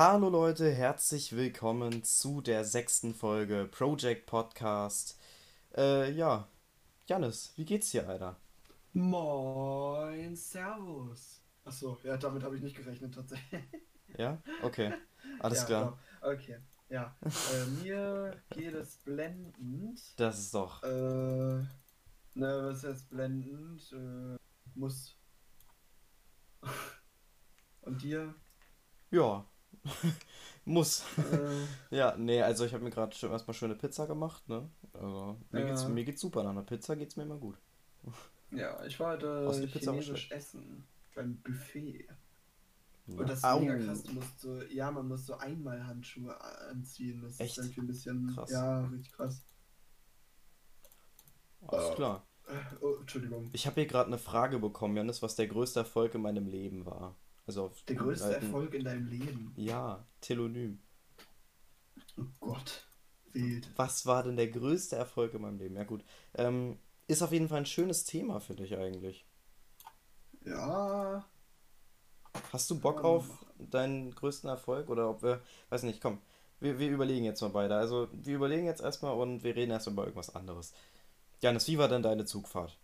Hallo Leute, herzlich willkommen zu der sechsten Folge Project Podcast. Äh, ja, Janis, wie geht's dir, Alter? Moin, Servus. Achso, ja, damit habe ich nicht gerechnet tatsächlich. Ja? Okay, alles Ja, klar. doch. Okay, ja. Äh, mir geht es blendend. Das ist doch. Äh, ne, was heißt blendend? Äh, muss. Und dir? Ja, muss. Äh, Ja, nee, also ich habe mir gerade schon erstmal schöne Pizza gemacht, ne? Also, mir geht's, ja. mir geht's super. Nach einer Pizza geht's mir immer gut. Ja, ich war Außer heute die Pizza chinesisch essen. Beim Buffet. Und Ja. das ist Au! mega krass. Du musst so, ja, man muss so einmal Handschuhe anziehen. Das ist Echt? irgendwie ein bisschen, Krass. ja, richtig krass. Alles klar. Äh, oh, Entschuldigung. Ich habe hier gerade eine Frage bekommen, Janis, was der größte Erfolg in meinem Leben war. Also auf Der größte alten. Erfolg in deinem Leben. Ja, Telonym. Oh Gott. Wild. Was war denn der größte Erfolg in meinem Leben? Ja, gut. Ähm, ist auf jeden Fall ein schönes Thema, finde ich eigentlich. Ja, Hast du Bock auf deinen größten Erfolg oder ob wir, weiß nicht, komm, wir, wir überlegen jetzt mal beide. Also, wir überlegen jetzt erstmal und wir reden erstmal über irgendwas anderes. Janis, wie war denn deine Zugfahrt?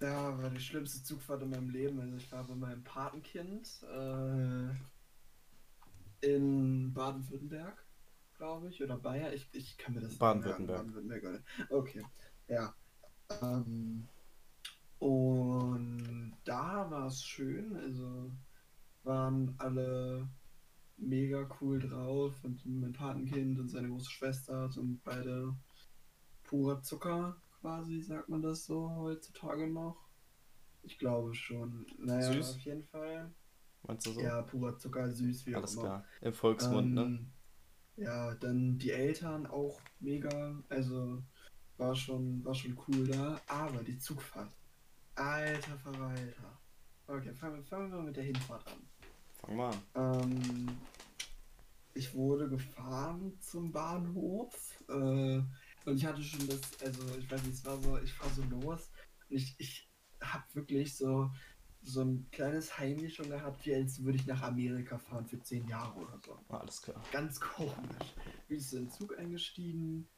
Ja, war die schlimmste Zugfahrt in meinem Leben. Also ich war bei meinem Patenkind äh, in Baden-Württemberg, glaube ich, oder Bayer. Ich, ich kann mir das. Baden-Württemberg. Baden-Württemberg? Okay, ja. Ähm, und da war es schön. Also waren alle mega cool drauf und mein Patenkind und seine große Schwester sind beide purer Zucker quasi, sagt man das so heutzutage noch? Ich glaube schon. Naja, Süß? auf jeden Fall. Meinst du so? Ja, purer Zucker, süß, wie auch Alles immer. klar. Im Volksmund, ne? Ähm, ja, dann die Eltern auch mega, also war schon, war schon cool da, aber die Zugfahrt. Alter Verwalter. Okay, fangen, fangen wir mit der Hinfahrt an. Fang mal an. Ähm, ich wurde gefahren zum Bahnhof äh, und ich hatte schon das, also ich weiß nicht, es war so, ich fahr so los und ich, ich habe wirklich so, so ein kleines Heimlich schon gehabt, wie als würde ich nach Amerika fahren für zehn Jahre oder so. Ah, Alles klar. Ganz komisch. Bin ich so in den Zug eingestiegen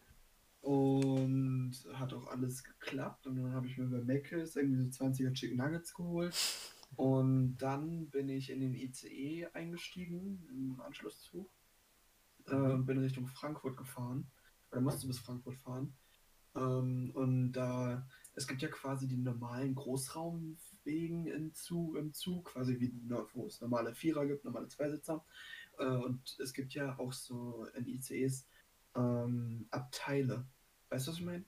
und hat auch alles geklappt und dann habe ich mir bei Mc's irgendwie so 20er Chicken Nuggets geholt. Und dann bin ich in den ICE eingestiegen, im Anschlusszug, äh, bin Richtung Frankfurt gefahren, oder musste bis Frankfurt fahren. Ähm, und da, es gibt ja quasi die normalen Großraumwegen im Zug, im Zug, quasi wie wo es normale Vierer gibt, normale Zweisitzer. Äh, und es gibt ja auch so in ICEs ähm, Abteile. Weißt du, was ich meine?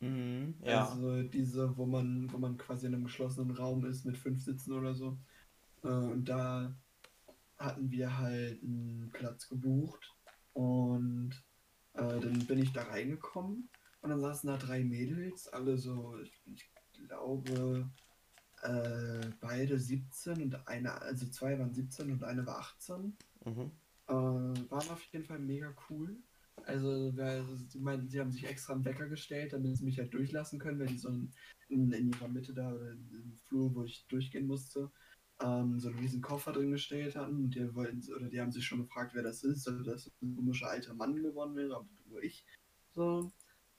Mhm, ja. Also diese, wo man, wo man quasi in einem geschlossenen Raum ist mit fünf Sitzen oder so. Äh, und da hatten wir halt einen Platz gebucht und äh, dann bin ich da reingekommen und dann saßen da drei Mädels, alle so, ich, ich glaube, äh, beide 17 und eine, also zwei waren 17 und eine war 18. Mhm. Äh, waren auf jeden Fall mega cool. Also, weil sie meinten, sie haben sich extra einen Wecker gestellt, damit sie mich halt durchlassen können, weil die so in, in, in ihrer Mitte da oder im Flur, wo ich durchgehen musste, ähm, so einen riesen Koffer drin gestellt hatten. Und die wollten, oder die haben sich schon gefragt, wer das ist, oder dass ein komischer alter Mann geworden wäre, aber nur ich. So.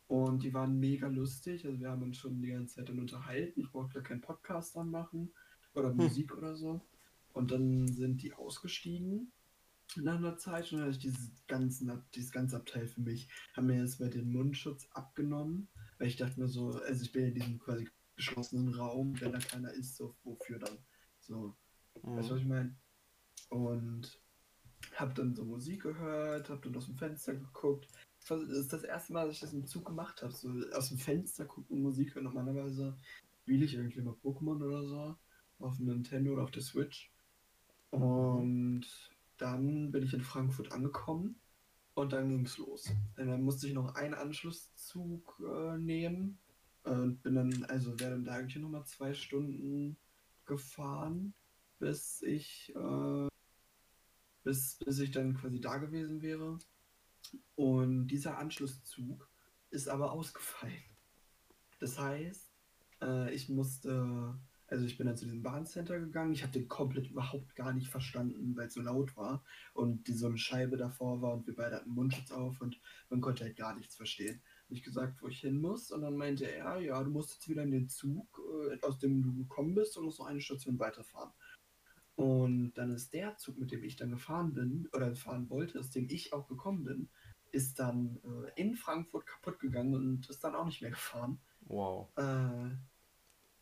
Und die waren mega lustig. Also wir haben uns schon die ganze Zeit dann unterhalten. Ich brauchte keinen Podcast anmachen oder Hm. Musik oder so. Und dann sind die ausgestiegen nach einer Zeit schon hatte ich dieses, ganzen, dieses ganze Abteil für mich, haben mir jetzt bei den Mundschutz abgenommen, weil ich dachte mir so, also ich bin in diesem quasi geschlossenen Raum, wenn da keiner ist, so wofür dann? So, weißt du, was Mhm. ich meine? Und hab dann so Musik gehört, hab dann aus dem Fenster geguckt. Das ist das erste Mal, dass ich das im Zug gemacht habe, so aus dem Fenster gucken und Musik hören. Normalerweise spiele ich irgendwie mal Pokémon oder so auf dem Nintendo oder auf der Switch. Mhm. Und dann bin ich in Frankfurt angekommen und dann ging es los. Und dann musste ich noch einen Anschlusszug äh, nehmen und bin dann, also wäre dann da eigentlich nochmal zwei Stunden gefahren, bis ich, äh, bis, bis ich dann quasi da gewesen wäre. Und dieser Anschlusszug ist aber ausgefallen. Das heißt, äh, ich musste Also ich bin dann zu diesem Bahncenter gegangen. Ich habe den komplett überhaupt gar nicht verstanden, weil es so laut war und die so eine Scheibe davor war und wir beide hatten Mundschutz auf und man konnte halt gar nichts verstehen. Ich gesagt, wo ich hin muss und dann meinte er, ja, du musst jetzt wieder in den Zug, äh, aus dem du gekommen bist und musst noch eine Station weiterfahren. Und dann ist der Zug, mit dem ich dann gefahren bin oder fahren wollte, aus dem ich auch gekommen bin, ist dann äh, in Frankfurt kaputt gegangen und ist dann auch nicht mehr gefahren. Wow. Äh,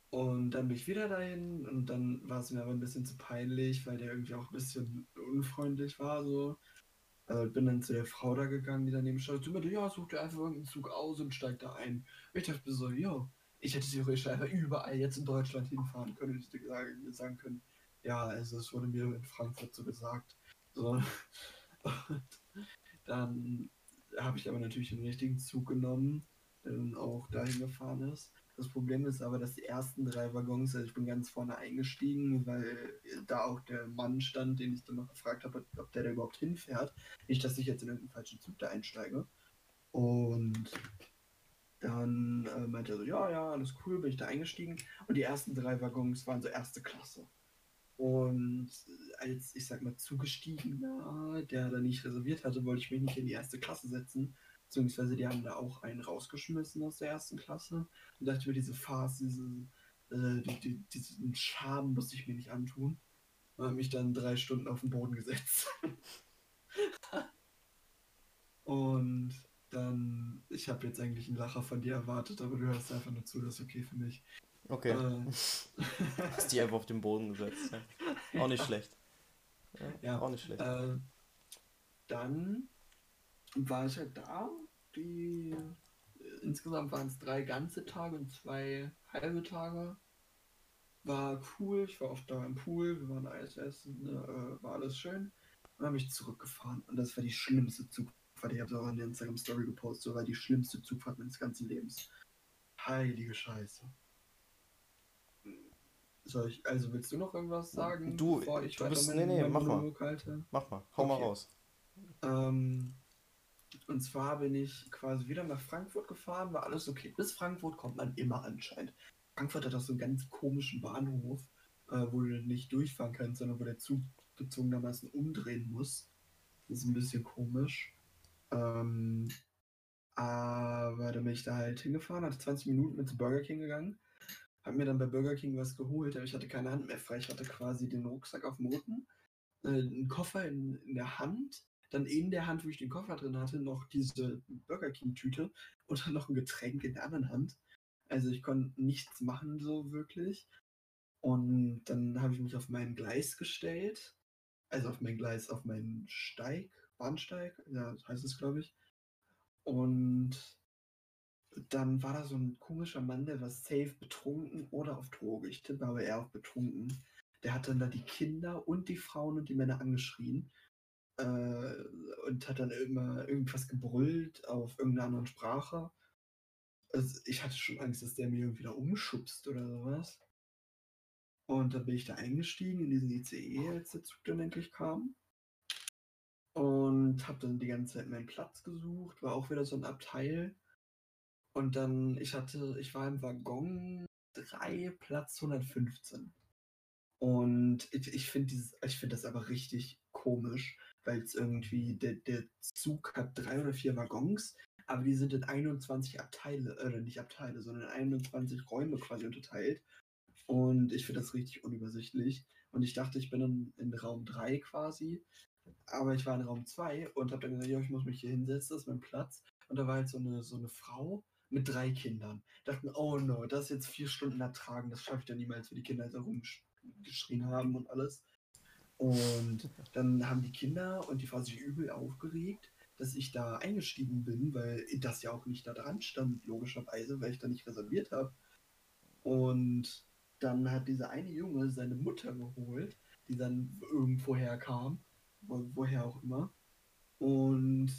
und dann bin ich wieder dahin und dann war es mir aber ein bisschen zu peinlich, weil der irgendwie auch ein bisschen unfreundlich war. So. Also bin dann zu der Frau da gegangen, die daneben stand. Sie meinte, ja, such dir einfach irgendeinen Zug aus und steig da ein. Ich dachte mir so, ja, ich hätte theoretisch einfach überall jetzt in Deutschland hinfahren können und ich hätte sagen, sagen können, ja, also es wurde mir in Frankfurt so gesagt. So. Und dann habe ich aber natürlich den richtigen Zug genommen, der dann auch dahin gefahren ist. Das Problem ist aber, dass die ersten drei Waggons, also ich bin ganz vorne eingestiegen, weil da auch der Mann stand, den ich dann noch gefragt habe, ob der da überhaupt hinfährt. Nicht, dass ich jetzt in irgendeinen falschen Zug da einsteige. Und dann äh, meinte er so, ja, ja, alles cool, bin ich da eingestiegen. Und die ersten drei Waggons waren so erste Klasse. Und als, ich sag mal, Zugeschtiegener, der da nicht reserviert hatte, wollte ich mich nicht in die erste Klasse setzen, Beziehungsweise die haben da auch einen rausgeschmissen aus der ersten Klasse. Und dachte mir, diese Farce, diese, äh, die, die, diesen Charme muss ich mir nicht antun. Und habe mich dann drei Stunden auf den Boden gesetzt. und dann, ich habe jetzt eigentlich einen Lacher von dir erwartet, aber du hörst einfach nur zu, das ist okay für mich. Okay. Äh, Hast die einfach auf den Boden gesetzt. Ja. Auch nicht ja. schlecht. Ja, ja, auch nicht schlecht. Äh, dann war ich halt da. Die insgesamt waren es drei ganze Tage und zwei halbe Tage. War cool, ich war oft da im Pool, wir waren Eis essen, ne, war alles schön. Dann habe ich zurückgefahren und das war die schlimmste Zugfahrt. Ich habe es auch in der Instagram Story gepostet, so war die schlimmste Zugfahrt meines ganzen Lebens. Heilige Scheiße. Soll ich, also willst du noch irgendwas sagen? Du, ich du bist, nee, nee, mach mal. Halte? Mach mal, hau okay. mal raus. Ähm, und zwar bin ich quasi wieder nach Frankfurt gefahren, war alles okay. Bis Frankfurt kommt man immer anscheinend. Frankfurt hat auch so einen ganz komischen Bahnhof, äh, wo du nicht durchfahren kannst, sondern wo der Zug gezwungenermaßen umdrehen muss. Das ist ein bisschen komisch. Ähm, aber dann bin ich da halt hingefahren, hatte 20 Minuten mit zu Burger King gegangen, hab mir dann bei Burger King was geholt, aber ich hatte keine Hand mehr frei. Ich hatte quasi den Rucksack auf dem Rücken, äh, einen Koffer in, in der Hand dann in der Hand, wo ich den Koffer drin hatte, noch diese Burger King-Tüte und dann noch ein Getränk in der anderen Hand. Also ich konnte nichts machen so wirklich. Und dann habe ich mich auf mein Gleis gestellt. Also auf mein Gleis, auf meinen Steig, Bahnsteig, ja, heißt es, glaube ich. Und dann war da so ein komischer Mann, der war safe betrunken oder auf Droge. Ich tippe aber eher auf betrunken. Der hat dann da die Kinder und die Frauen und die Männer angeschrien äh, und hat dann immer irgendwas gebrüllt auf irgendeiner anderen Sprache. Also ich hatte schon Angst, dass der mir irgendwie da umschubst oder sowas. Und dann bin ich da eingestiegen in diesen ICE, als der Zug dann endlich kam. Und habe dann die ganze Zeit meinen Platz gesucht, war auch wieder so ein Abteil. Und dann, ich hatte, ich war im Waggon 3, Platz 115. Und ich, ich finde find das aber richtig komisch, weil es irgendwie, der, der Zug hat drei oder vier Waggons, aber die sind in 21 Abteile, oder nicht Abteile, sondern in 21 Räume quasi unterteilt. Und ich finde das richtig unübersichtlich. Und ich dachte, ich bin in, in Raum 3 quasi. Aber ich war in Raum 2 und habe dann gesagt, ja, ich muss mich hier hinsetzen, das ist mein Platz. Und da war halt so eine, so eine Frau mit drei Kindern. Dachten, oh no, das jetzt vier Stunden ertragen, das schaffe ich dann niemals, wie die Kinder halt rumgeschrien haben und alles. Und dann haben die Kinder und die Frau sich übel aufgeregt, dass ich da eingestiegen bin, weil das ja auch nicht da dran stand, logischerweise, weil ich da nicht reserviert habe. Und dann hat dieser eine Junge seine Mutter geholt, die dann irgendwo herkam, wo, woher auch immer. Und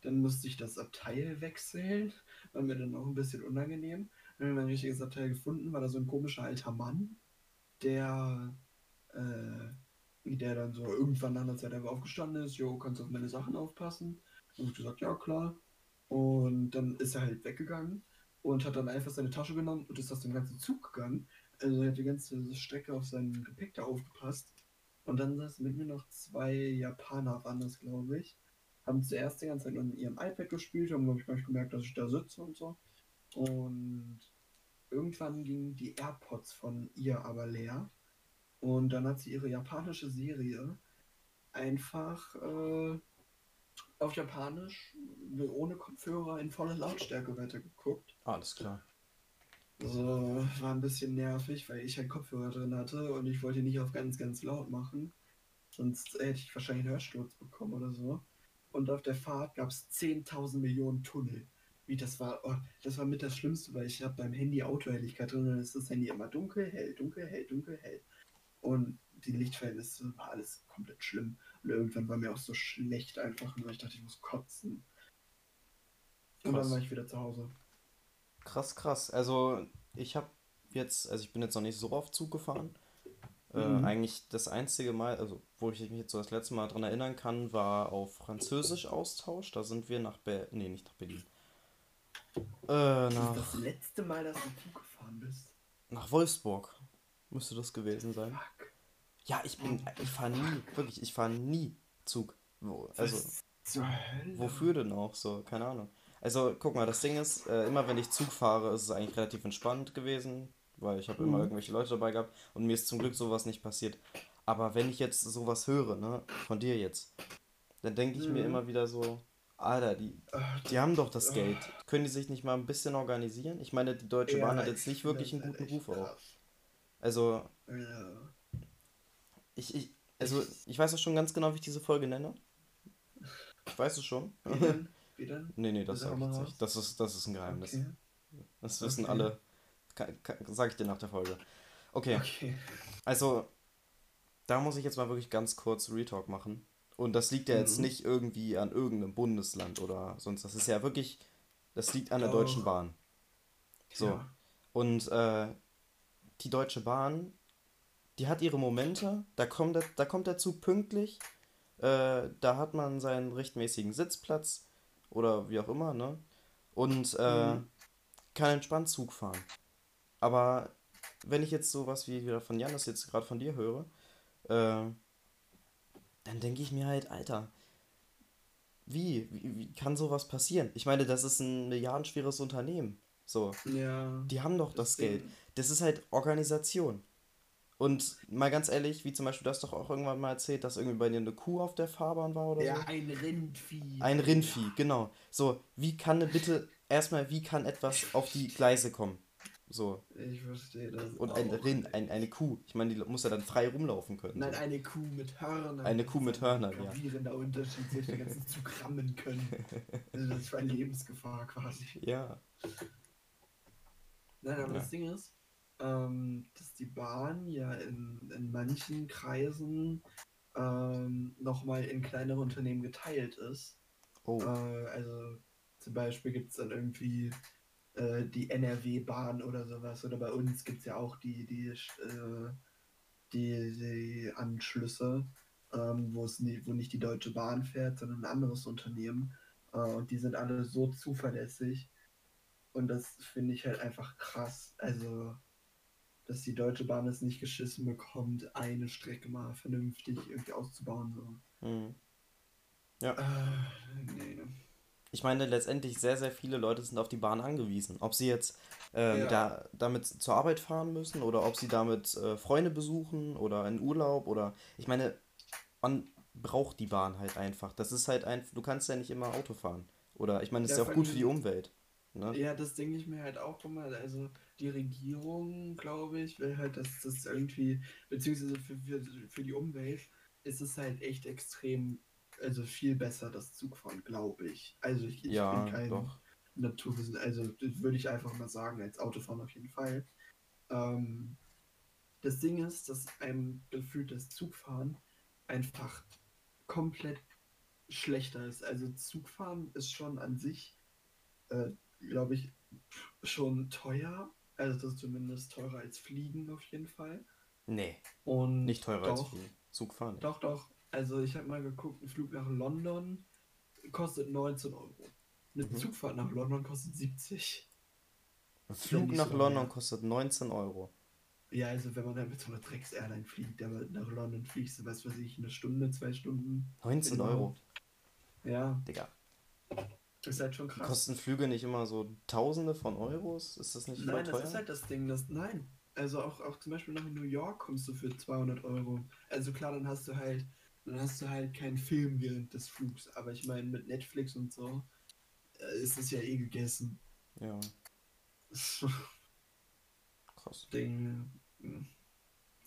dann musste ich das Abteil wechseln, war mir dann auch ein bisschen unangenehm. Dann haben wir ein richtiges Abteil gefunden, war da so ein komischer alter Mann, der äh, wie der dann so irgendwann nach einer Zeit einfach aufgestanden ist, jo, kannst du auf meine Sachen aufpassen? Und ich gesagt, ja klar. Und dann ist er halt weggegangen und hat dann einfach seine Tasche genommen und ist aus dem ganzen Zug gegangen. Also er hat die ganze Strecke auf sein Gepäck da aufgepasst. Und dann saßen mit mir noch zwei Japaner, waren das, glaube ich. Haben zuerst die ganze Zeit in ihrem iPad gespielt, haben, glaube ich, gar nicht gemerkt, dass ich da sitze und so. Und irgendwann gingen die AirPods von ihr aber leer. Und dann hat sie ihre japanische Serie einfach äh, auf Japanisch ohne Kopfhörer in voller Lautstärke weitergeguckt. Alles klar. Also war ein bisschen nervig, weil ich halt Kopfhörer drin hatte und ich wollte nicht auf ganz, ganz laut machen. Sonst hätte ich wahrscheinlich einen Hörsturz bekommen oder so. Und auf der Fahrt gab es 10.000 Millionen Tunnel. Wie das war, oh, das war mit das Schlimmste, weil ich habe beim Handy Autohelligkeit drin und dann ist das Handy immer dunkel, hell, dunkel, hell, dunkel, hell. Und die Lichtverhältnisse war alles komplett schlimm. Und irgendwann war mir auch so schlecht einfach, weil ich dachte, ich muss kotzen. Und Krass. dann war ich wieder zu Hause. Krass, krass. Also ich habe jetzt, also ich bin jetzt noch nicht so oft Zug gefahren. Äh, Mhm. eigentlich das einzige Mal, also wo ich mich jetzt so das letzte Mal dran erinnern kann, war auf Französisch Austausch. Da sind wir nach Berlin, nee, nicht nach Berlin. Äh, nach, das letzte Mal, dass du Zug gefahren bist. nach Wolfsburg müsste das gewesen sein. Fuck. Ja, ich bin, ich fahre nie, wirklich, ich fahre nie Zug. Wo, also, zur Hölle? wofür denn auch so? Keine Ahnung. Also, guck mal, das Ding ist, äh, immer wenn ich Zug fahre, ist es eigentlich relativ entspannt gewesen, weil ich habe immer Mhm. irgendwelche Leute dabei gehabt und mir ist zum Glück sowas nicht passiert. Aber wenn ich jetzt sowas höre, ne, von dir jetzt, dann denke ich mir Mhm. immer wieder so, Alter, die, die haben doch das Geld. Können die sich nicht mal ein bisschen organisieren? Ich meine, die Deutsche Bahn hat ja, jetzt ich nicht wirklich einen guten Ruf auch. Also, ich, ich, also, ich weiß auch schon ganz genau, wie ich diese Folge nenne. Ich weiß es schon. Wie denn? Wie denn? Nee, nee, das Sag ich jetzt nicht. Das ist, das ist ein Geheimnis. Okay. Das wissen Okay. alle. Sag ich dir nach der Folge. Okay, Okay. also, da muss ich jetzt mal wirklich ganz kurz Retalk machen. Und das liegt ja jetzt Mhm. nicht irgendwie an irgendeinem Bundesland oder sonst. Das ist ja wirklich, das liegt an der Doch. Deutschen Bahn. So. Ja. Und äh, die Deutsche Bahn, die hat ihre Momente, da kommt der, da kommt der Zug pünktlich, äh, da hat man seinen rechtmäßigen Sitzplatz oder wie auch immer, ne? Und äh, Mhm. kann entspannt Zug fahren. Aber wenn ich jetzt sowas wie wieder von Janis jetzt gerade von dir höre, äh, dann denke ich mir halt, Alter, wie, wie, wie kann sowas passieren? Ich meine, das ist ein milliardenschweres Unternehmen. So. Ja. Die haben doch das Deswegen- Geld. Das ist halt Organisation. Und mal ganz ehrlich, wie zum Beispiel, du hast doch auch irgendwann mal erzählt, dass irgendwie bei dir eine Kuh auf der Fahrbahn war oder Ja, so. ein Rindvieh. Ein Rindvieh, genau. So, wie kann denn bitte, erstmal, wie kann etwas auf die Gleise kommen? So. Ich verstehe das. Und ein auch. Rind, ein, eine Kuh. Ich meine, die muss ja dann frei rumlaufen können. Nein, so. eine Kuh mit Hörnern. Eine Kuh mit Hörnern, ja. Gravierender Unterschied zwischen den ganzen Zug rammen können. Also das war Lebensgefahr quasi. Ja. Nein, aber Ja. das Ding ist, ähm, dass die Bahn ja in, in manchen Kreisen ähm, nochmal in kleinere Unternehmen geteilt ist. Oh. Äh, also zum Beispiel gibt es dann irgendwie äh, die NRW-Bahn oder sowas. Oder bei uns gibt es ja auch die, die, äh, die, die Anschlüsse, ähm, wo es nie, wo nicht die Deutsche Bahn fährt, sondern ein anderes Unternehmen. Äh, und die sind alle so zuverlässig. Und das finde ich halt einfach krass. Also, dass die Deutsche Bahn es nicht geschissen bekommt, eine Strecke mal vernünftig irgendwie auszubauen. So. Hm. Äh, nee. Ich meine, letztendlich sehr, sehr viele Leute sind auf die Bahn angewiesen. Ob sie jetzt ähm, Ja. da, damit zur Arbeit fahren müssen oder ob sie damit äh, Freunde besuchen oder in Urlaub oder. Ich meine, man braucht die Bahn halt einfach. Das ist halt einfach. Du kannst ja nicht immer Auto fahren. Oder ich meine, das Ja, ist ja auch gut für die Umwelt. Ne? Ja, das denke ich mir halt auch immer. Also die Regierung, glaube ich, will halt, dass das irgendwie, beziehungsweise für, für, für die Umwelt ist es halt echt extrem, also viel besser, das Zugfahren, glaube ich. Also ich, ich Ja, bin kein doch. Naturwissen, also das würde ich einfach mal sagen, als Autofahren auf jeden Fall. Ähm, das Ding ist, dass einem gefühlt das Zugfahren einfach komplett schlechter ist. Also Zugfahren ist schon an sich, äh, glaube ich, schon teuer. Also das ist zumindest teurer als Fliegen auf jeden Fall. Nee, Und nicht teurer als doch, Fliegen. Zug fahren. Doch, doch. Also ich habe mal geguckt, ein Flug nach London kostet 19 Euro. Eine Mhm. Zugfahrt nach London kostet 70. Ein Flug nach so London mehr. kostet 19 Euro. Ja, also wenn man dann mit so einer Drecks-Airline fliegt, aber nach London fliegst du, was weiß ich, eine Stunde, zwei Stunden. 19 Euro. Ja, Digga. Ist halt schon krass. Kosten Flüge nicht immer so Tausende von Euros? Ist das nicht Nein, teuer? das ist halt das Ding, das, nein. Also auch, auch zum Beispiel nach New York kommst du für 200 Euro. Also klar, dann hast du halt, dann hast du halt keinen Film während des Flugs. Aber ich meine, mit Netflix und so äh, ist es ja eh gegessen. Ja, krass. Ding. hm.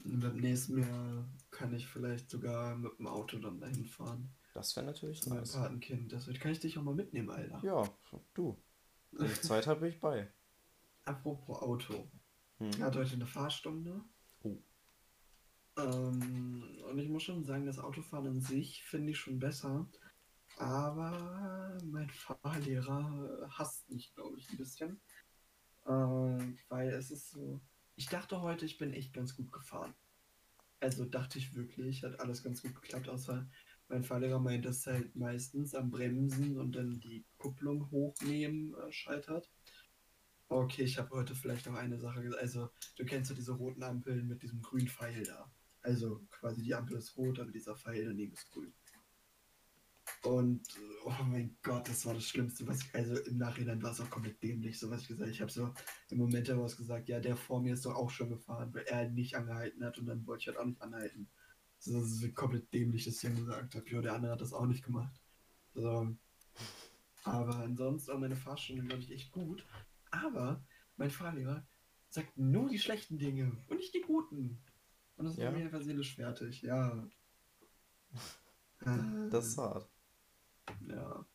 Beim nächsten Jahr kann ich vielleicht sogar mit dem Auto dann dahin fahren. Das wäre natürlich Zu meinem nice. Patenkind. Das kann ich dich auch mal mitnehmen, Alter. Ja, du. Wenn ich Zeit habe, bin ich bei. Apropos Auto. Hm. Er hat heute eine Fahrstunde. Oh. Ähm, und ich muss schon sagen, das Autofahren an sich finde ich schon besser. Aber mein Fahrlehrer hasst mich, glaube ich, ein bisschen. Ähm, weil es ist so. Ich dachte heute, ich bin echt ganz gut gefahren. Also dachte ich wirklich, hat alles ganz gut geklappt, außer mein Fahrlehrer meint, dass halt meistens am Bremsen und dann die Kupplung hochnehmen äh, scheitert. Okay, ich habe heute vielleicht noch eine Sache gesagt. Also, du kennst ja diese roten Ampeln mit diesem grünen Pfeil da. Also, quasi die Ampel ist rot, aber dieser Pfeil daneben ist grün. Und, oh mein Gott, das war das Schlimmste, was ich, also im Nachhinein war es auch komplett dämlich, so was ich gesagt Ich habe so im Moment heraus gesagt, ja, der vor mir ist doch auch schon gefahren, weil er nicht angehalten hat und dann wollte ich halt auch nicht anhalten. So, das ist komplett dämlich, dass ich dann gesagt habe, ja, der andere hat das auch nicht gemacht. So. Aber ansonsten auch meine Fahrstunde, glaube ich, echt gut. Aber mein Fahrlehrer sagt nur die schlechten Dinge und nicht die guten. Und das Ja? macht mich einfach seelisch fertig, ja. Das ist hart. Ja.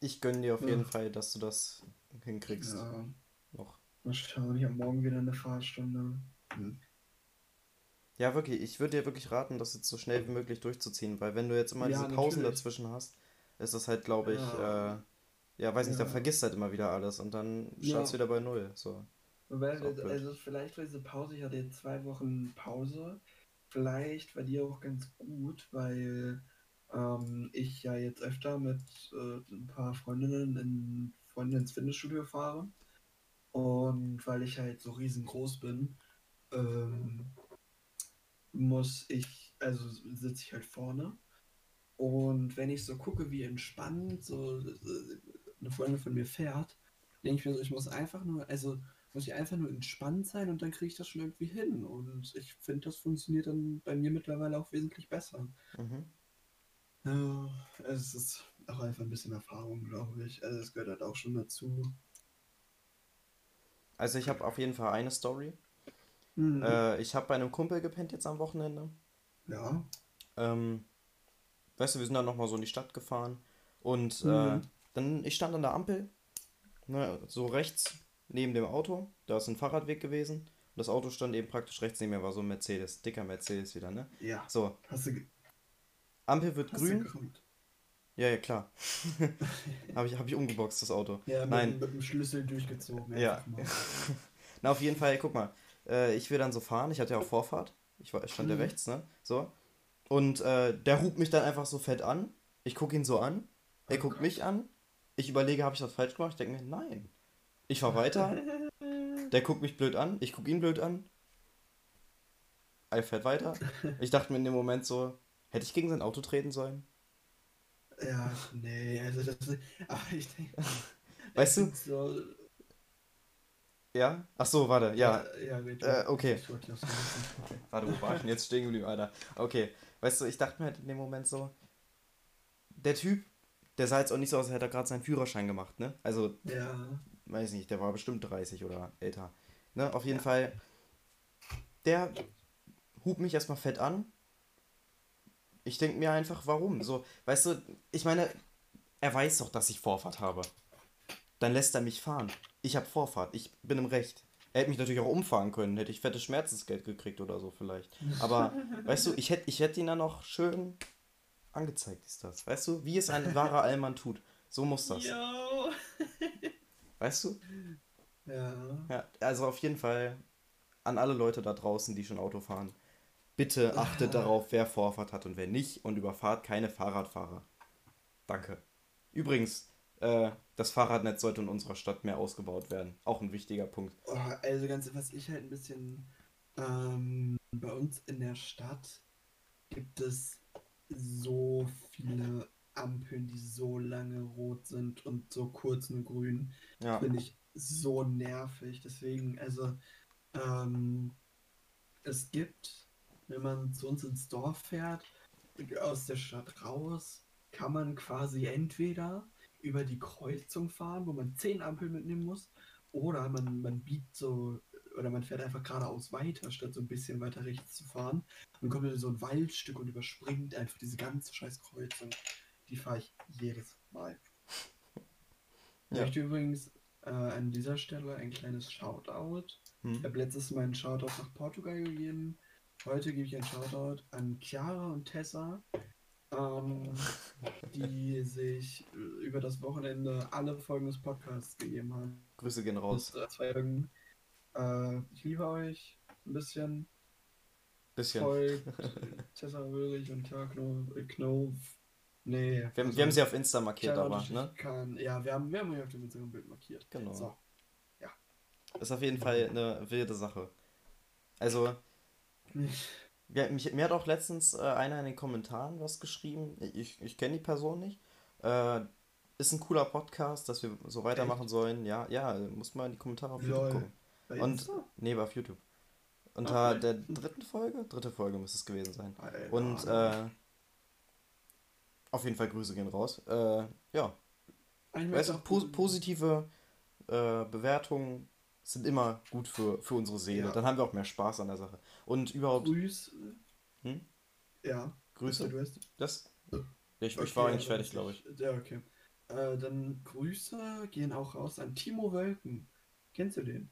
Ich gönne dir auf Ja. jeden Fall, dass du das hinkriegst. ja. Noch. Mal schauen, ich habe morgen wieder eine Fahrstunde. Hm. Ja, wirklich. Ich würde dir wirklich raten, das jetzt so schnell wie möglich durchzuziehen, weil wenn du jetzt immer Ja, diese Pausen natürlich. dazwischen hast, ist das halt, glaube ich, Ja. äh, ja, weiß nicht, dann Ja. vergisst halt immer wieder alles und dann Ja. start's wieder bei Null. So. Blöd. also vielleicht war diese Pause, ich hatte jetzt zwei Wochen Pause. Vielleicht war die auch ganz gut, weil ähm, ich ja jetzt öfter mit äh, ein paar Freundinnen in Freunde ins Fitnessstudio fahre. Und weil ich halt so riesengroß bin, ähm, muss ich, also sitze ich halt vorne. Und wenn ich so gucke, wie entspannt so äh, eine Freundin von mir fährt, denke ich mir so, ich muss einfach nur, also muss ich einfach nur entspannt sein und dann kriege ich das schon irgendwie hin. Und ich finde, das funktioniert dann bei mir mittlerweile auch wesentlich besser. Mhm. Ja, es ist auch einfach ein bisschen Erfahrung, glaube ich. Also es gehört halt auch schon dazu. Also ich habe auf jeden Fall eine Story. Mhm. Äh, ich habe bei einem Kumpel gepennt jetzt am Wochenende. ja. Ähm, weißt du, wir sind dann nochmal so in die Stadt gefahren und äh, Mhm. dann, ich stand an der Ampel, ne, so rechts neben dem Auto, da ist ein Fahrradweg gewesen und das Auto stand eben praktisch rechts neben mir, war so ein Mercedes, dicker Mercedes wieder, ne? Ja. So, Hast du, Ampel wird hast du grün, geguckt? ja, ja, klar. habe ich, hab ich umgeboxt, das Auto. Ja, mit, Nein, mit dem Schlüssel durchgezogen. Ja. Na, auf jeden Fall, guck mal. Äh, ich will dann so fahren. Ich hatte ja auch Vorfahrt. Ich war, stand ja Mhm. rechts, ne? So. Und äh, der hupt mich dann einfach so fett an. Ich gucke ihn so an. Er Oh guckt Gott. mich an. Ich überlege, habe ich was falsch gemacht? Ich denke mir, nein. Ich fahr weiter. Der guckt mich blöd an. Ich gucke ihn blöd an. Er fährt weiter. Ich dachte mir in dem Moment so, hätte ich gegen sein Auto treten sollen? Ja, nee, also das. Ach, ich denke. Weißt du? So, Ja? Ach so, warte. Ja. ja, red Äh, okay. Warte, wo war ich denn jetzt stehen geblieben, Alter? Okay, weißt du, ich dachte mir halt in dem Moment so, der Typ, der sah jetzt auch nicht so aus, als hätte er gerade seinen Führerschein gemacht, ne? Also, Ja. weiß nicht, der war bestimmt 30 oder älter. Ne? Auf jeden Ja. Fall, der hub mich erstmal fett an. Ich denke mir einfach, warum? So, weißt du, ich meine, er weiß doch, dass ich Vorfahrt habe. Dann lässt er mich fahren. Ich habe Vorfahrt, ich bin im Recht. Er hätte mich natürlich auch umfahren können, hätte ich fettes Schmerzensgeld gekriegt oder so vielleicht. Aber, weißt du, ich hätte ich hätt ihn dann noch schön angezeigt, ist das. Weißt du, wie es ein wahrer Allmann tut. So muss das. Yo. Weißt du? Ja. Ja, also auf jeden Fall an alle Leute da draußen, die schon Auto fahren. Bitte achtet darauf, wer Vorfahrt hat und wer nicht und überfahrt keine Fahrradfahrer. Danke. Übrigens, äh, das Fahrradnetz sollte in unserer Stadt mehr ausgebaut werden. Auch ein wichtiger Punkt. Oh, also ganz, was ich halt ein bisschen Ähm, bei uns in der Stadt gibt es so viele Ampeln, die so lange rot sind und so kurz nur grün. Ja. Finde ich so nervig. Deswegen, also, ähm, es gibt, wenn man zu uns ins Dorf fährt, aus der Stadt raus, kann man quasi entweder über die Kreuzung fahren, wo man zehn Ampeln mitnehmen muss, oder man, man biegt so, oder man fährt einfach geradeaus weiter, statt so ein bisschen weiter rechts zu fahren. Und kommt in so ein Waldstück und überspringt einfach diese ganze scheiß Kreuzung. Die fahre ich jedes Mal. Ich Ja. möchte übrigens äh, an dieser Stelle ein kleines Shoutout. Ich Hm. habe letztes Mal einen Shoutout nach Portugal gegeben. Heute gebe ich einen Shoutout an Chiara und Tessa, ähm, die sich äh, über das Wochenende alle Folgen des Podcasts gegeben haben. Grüße gehen raus. Das, äh. Äh, ich liebe euch ein bisschen. Bisschen. Folgt Tessa Ulrich und Knopf. Äh. Nee. Wir haben, also wir haben sie auf Insta markiert, aber, ne? Kann, ja, wir haben, wir haben auf dem Instagram-Bild markiert. Genau. So. Ist auf jeden Fall eine wilde Sache. Also, ja, mich, mir hat auch letztens äh, einer in den Kommentaren was geschrieben. Ich, ich kenne die Person nicht. Äh, ist ein cooler Podcast, dass wir so weitermachen sollen. Ja, ja, muss mal in die Kommentare auf YouTube Lol. gucken. Bei Und, Insta? nee, auf YouTube. Unter Okay. der dritten Folge? Dritte Folge müsste es gewesen sein. Alter. Und, äh, auf jeden Fall Grüße gehen raus. Äh, ja, weißt du, pos positive äh, Bewertungen sind immer gut für, für unsere Seele. Ja. Dann haben wir auch mehr Spaß an der Sache. Und überhaupt, Grüß. Hm? Ja. Grüße. Du hast, Das? Ich, okay, ich war eigentlich also fertig, glaube ich. Ja, okay. Äh, dann Grüße gehen auch raus an Timo Wölken. Kennst du den?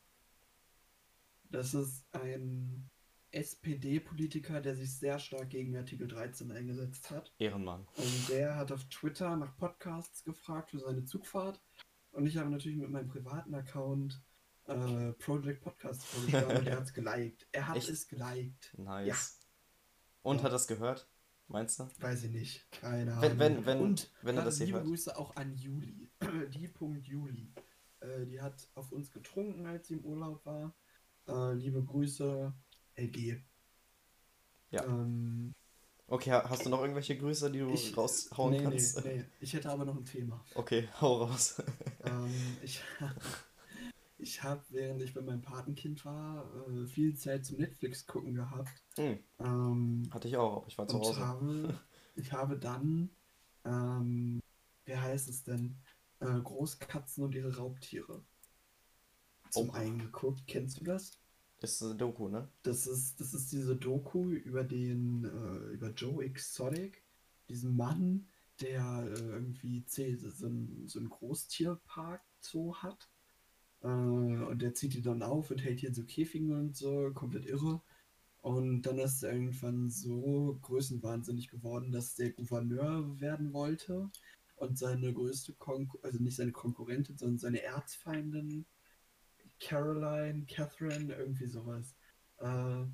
Das ist ein SPD-Politiker, der sich sehr stark gegen Artikel 13 eingesetzt hat. Ehrenmann. Und der hat auf Twitter nach Podcasts gefragt für seine Zugfahrt. Und ich habe natürlich mit meinem privaten Account äh, Project Podcast vorgeschlagen und er hat es geliked. Er hat Echt? es geliked. Nice. Und Ja. hat das gehört? Meinst du? Weiß ich nicht. Keine Ahnung. Wenn, wenn, wenn, und wenn er das hier liebe hört. Grüße auch an Juli. die Punkt Juli. Äh, die hat auf uns getrunken, als sie im Urlaub war. Äh, liebe Grüße, LG. Ja. Ähm, Okay, ha- hast du noch irgendwelche Grüße, die du ich, raushauen nee, kannst? Nee, nee. Ich hätte aber noch ein Thema. Okay, hau raus. ähm, ich ich habe, während ich bei meinem Patenkind war, äh, viel Zeit zum Netflix gucken gehabt. Hm, Ähm, hatte ich auch, aber ich war zu Hause. habe, ich habe dann, ähm, wie heißt es denn, äh, Großkatzen und ihre Raubtiere zum Oh. einen geguckt. Kennst du das? Ist eine Doku, ne? Das ist, das ist diese Doku über den, äh, über Joe Exotic, diesen Mann, der äh, irgendwie zäh- so ein, so ein Großtierpark Zoo hat. Äh, und der zieht die dann auf und hält hier so Käfigen und so, komplett irre. Und dann ist er irgendwann so größenwahnsinnig geworden, dass der Gouverneur werden wollte und seine größte Konkurrentin, also nicht seine Konkurrentin, sondern seine Erzfeindin, Caroline, Catherine, irgendwie sowas, äh,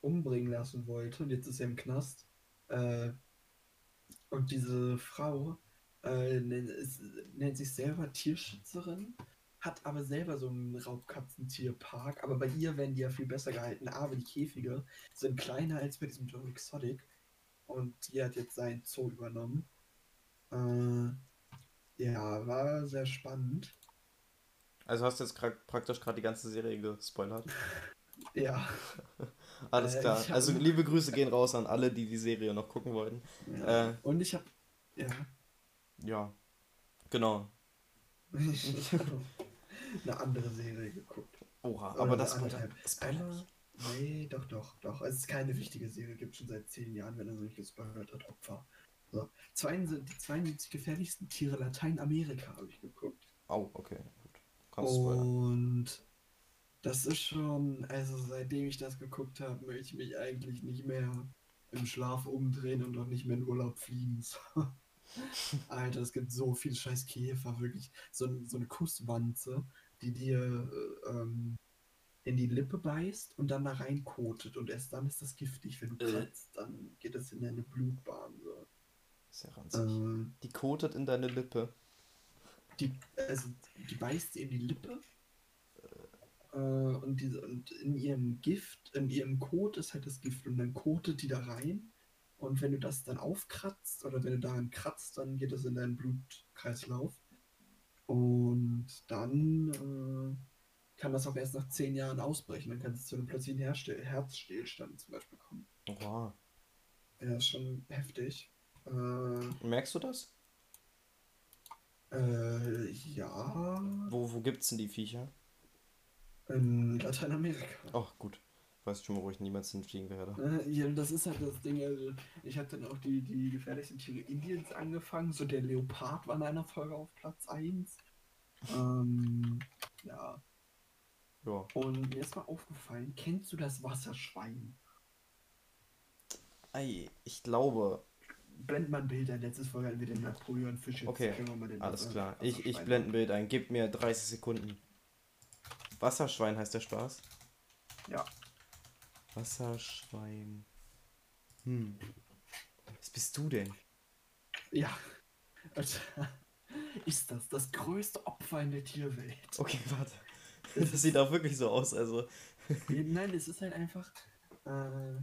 umbringen lassen wollte. Und jetzt ist er im Knast. Äh, und diese Frau äh, nennt, ist, nennt sich selber Tierschützerin, hat aber selber so einen Raubkatzentierpark. Aber bei ihr werden die ja viel besser gehalten. Aber die Käfige sind kleiner als bei diesem Joe Exotic. Und die hat jetzt seinen Zoo übernommen. Äh, ja, war sehr spannend. Also hast du jetzt praktisch gerade die ganze Serie gespoilert. Ja. Alles Äh, klar. Also liebe Grüße gehen raus an alle, die die Serie noch gucken wollten. ja. Äh. Und ich habe ja, Ja, genau. eine andere Serie geguckt. Oha, Oder aber das anderthalb. Spoiler Einmal, nee, doch, doch, doch. Es ist keine wichtige Serie, gibt schon seit zehn Jahren, wenn er so nicht gespoilert hat, Opfer. So. 72, die 72 gefährlichsten Tiere Lateinamerika habe ich geguckt. Oh, okay, gut. Spoilern. Und das ist schon, also seitdem ich das geguckt habe, möchte ich mich eigentlich nicht mehr im Schlaf umdrehen und auch nicht mehr in Urlaub fliegen. So. Alter, es gibt so viel scheiß Käfer, wirklich. So, so eine Kusswanze, die dir äh, ähm, in die Lippe beißt und dann da reinkotet. Und erst dann ist das giftig. Wenn du Äh. kratzt, dann geht das in deine Blutbahn. So. Ist ja ranzig. Äh, Die kotet in deine Lippe. die, also, die beißt dir in die Lippe Äh, und, diese, und in ihrem Gift, in ihrem Kot ist halt das Gift und dann kotet die da rein. Und wenn du das dann aufkratzt oder wenn du daran kratzt, dann geht das in deinen Blutkreislauf. Und dann äh, kann das auch erst nach zehn Jahren ausbrechen. Dann kann es zu einem plötzlichen Herste Herzstillstand zum Beispiel kommen. Wow. Ja, ist schon heftig. Äh, Merkst du das? äh, ja, Wo, wo gibt's denn die Viecher? in Lateinamerika. Oh, gut. Weiß schon mal, wo ich niemals hinfliegen werde. Äh, Ja, das ist halt das Ding. Also ich habe dann auch die, die gefährlichsten Tiere Indiens angefangen. So der Leopard war in einer Folge auf Platz 1. Ähm, ja. Ja. Und mir ist mal aufgefallen, kennst du das Wasserschwein? Ei, ich glaube. Blend mal ein Bild ein. Letztes Folge hatten wir den Napoleon-Fisch. Jetzt Okay, können wir mal den Alles Wasser- klar. Ich, ich blende ein Bild ein. Gib mir 30 Sekunden. Wasserschwein heißt der Spaß? Ja. Wasserschwein. Hm. Was bist du denn? Ja. Und, ist das das größte Opfer in der Tierwelt? Okay, warte. Das sieht auch wirklich so aus. Also, Nein, es ist halt einfach. Äh,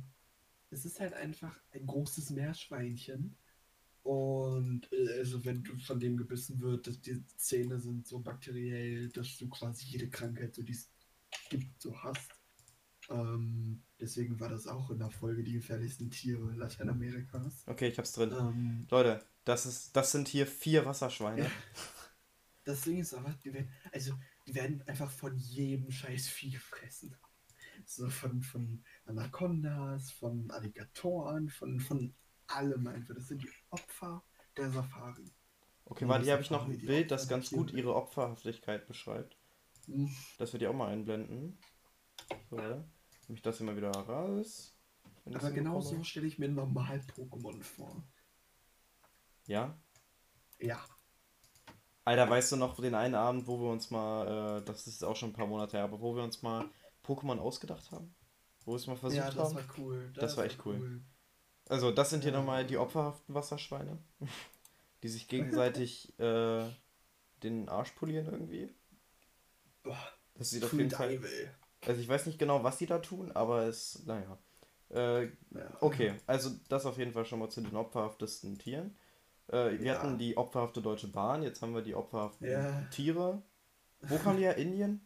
es ist halt einfach ein großes Meerschweinchen. Und äh, also wenn du von dem gebissen wird, dass die Zähne sind so bakteriell, dass du quasi jede Krankheit, so die es gibt, so hast. Ähm, deswegen war das auch in der Folge die gefährlichsten Tiere Lateinamerikas. okay, ich hab's drin. Ähm, Leute, das, ist, das sind hier vier Wasserschweine. Ja. Das Ding ist aber, die werden, also, die werden einfach von jedem scheiß Vieh gefressen. So von, von Anacondas, von Alligatoren, von, von allem einfach. Das sind die Opfer der Safari. Okay, warte, hier habe ich noch ein Bild, das ganz gut ihre Opferhaftigkeit beschreibt. Hm. Das wird ihr auch mal einblenden. So, warte. Nehme ich das hier mal wieder raus. Aber genau so stelle ich mir normal Pokémon vor. Ja. Ja. Alter, weißt du noch den einen Abend, wo wir uns mal, äh, das ist auch schon ein paar Monate her, aber wo wir uns mal Pokémon ausgedacht haben? Wo wir es mal versucht ja, das haben? war cool. Das war echt cool. Also, das sind hier nochmal die opferhaften Wasserschweine, die sich gegenseitig äh, den Arsch polieren irgendwie. Boah, Das sieht auf jeden Fall. Evil. Also, ich weiß nicht genau, was die da tun, aber es, naja. Äh, okay, also das auf jeden Fall schon mal zu den opferhaftesten Tieren. Äh, wir Ja. hatten die opferhafte Deutsche Bahn, jetzt haben wir die opferhaften Ja. Tiere. Wo kamen die her? Indien?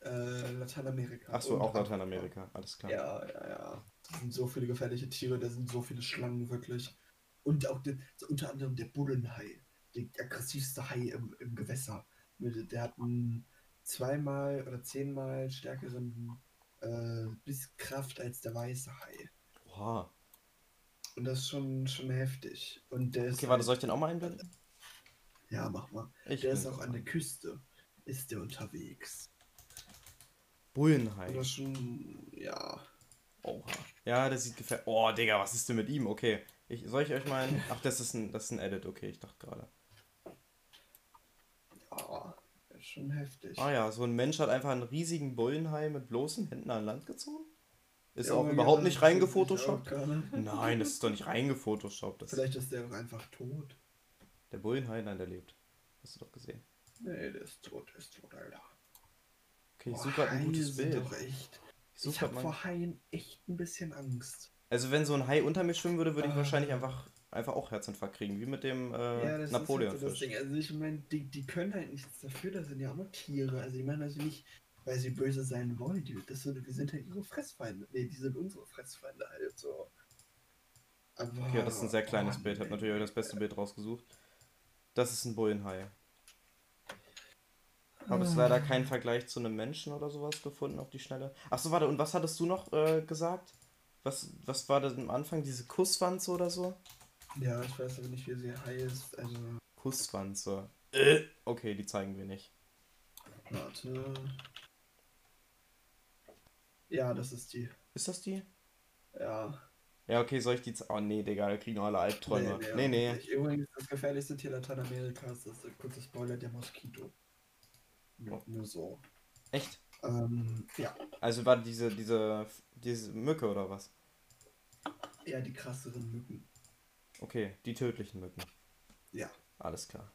Äh, Lateinamerika. Achso, auch. Lateinamerika, alles klar. Ja, ja, ja. Da sind so viele gefährliche Tiere, da sind so viele Schlangen wirklich. Und auch so unter anderem der Bullenhai, der aggressivste Hai im, im Gewässer. Der hat einen zweimal oder zehnmal stärkeren äh, Bisskraft als der weiße Hai. Oha. Und das ist schon, schon heftig. Und der. Okay, warte, halt- soll ich den auch mal einblenden? Ja, mach mal. Ich Der ist auch an der. Küste. Ist der unterwegs. Bullenhai. Ist schon, ja. Oha. Ja, das sieht gefährlich. Oh, Digga, was ist denn mit ihm? Okay. Ich, soll ich euch mal. ein- Ach, das ist ein, das ist ein Edit, okay, ich dachte gerade. Ja, das ist schon heftig. Ah ja, so ein Mensch hat einfach einen riesigen Bullenhai mit bloßen Händen an Land gezogen? Ist Ja, auch überhaupt nicht ich reingefotoshoppt? Nein, das ist doch nicht reingefotoshoppt. Das Vielleicht ist der auch einfach tot. der Bullenhai, nein, der lebt. Hast du doch gesehen. Nee, der ist tot, der ist tot, Alter. Okay, ich suche gerade ein gutes Bild. Doch echt. Ich Ich suche hab gerade mal. vor Haien echt ein bisschen Angst. Also, wenn so ein Hai unter mir schwimmen würde, würde ich Ah. wahrscheinlich einfach, einfach auch Herzinfarkt kriegen, wie mit dem äh, ja, das ist halt so das Napoleonfisch. Ding. Also ich meine, die, die können halt nichts dafür, das sind ja auch nur Tiere. Also die machen also nicht, weil sie böse sein wollen. Die, das sind, wir sind halt ihre Fressfeinde. Nee, die sind unsere Fressfeinde halt so. Aber, Okay, das ist ein sehr kleines oh, Bild. Hab natürlich auch das beste Bild rausgesucht. Das ist ein Bullenhai. Habe es leider keinen Vergleich zu einem Menschen oder sowas gefunden auf die Schnelle. Achso, warte, und was hattest du noch äh, gesagt? Was, was war das am Anfang? Diese Kusswanze oder so? Ja, ich weiß aber nicht, wie sie heißt. Also, Kusswanze. Äh. Okay, die zeigen wir nicht. warte. Ja, das ist die. Ist das die? Ja. Ja, okay, soll ich die Oh nee, Digga, da kriegen alle Albträume. Nee, nee. Ich, übrigens, das gefährlichste Tier Lateinamerikas ist, ein kurzer Spoiler, der Moskito. Nur, nur so. Echt? Ähm, ja. Also war diese, diese, diese Mücke oder was? Eher die krasseren Mücken. Okay, die tödlichen Mücken. Ja. Alles klar.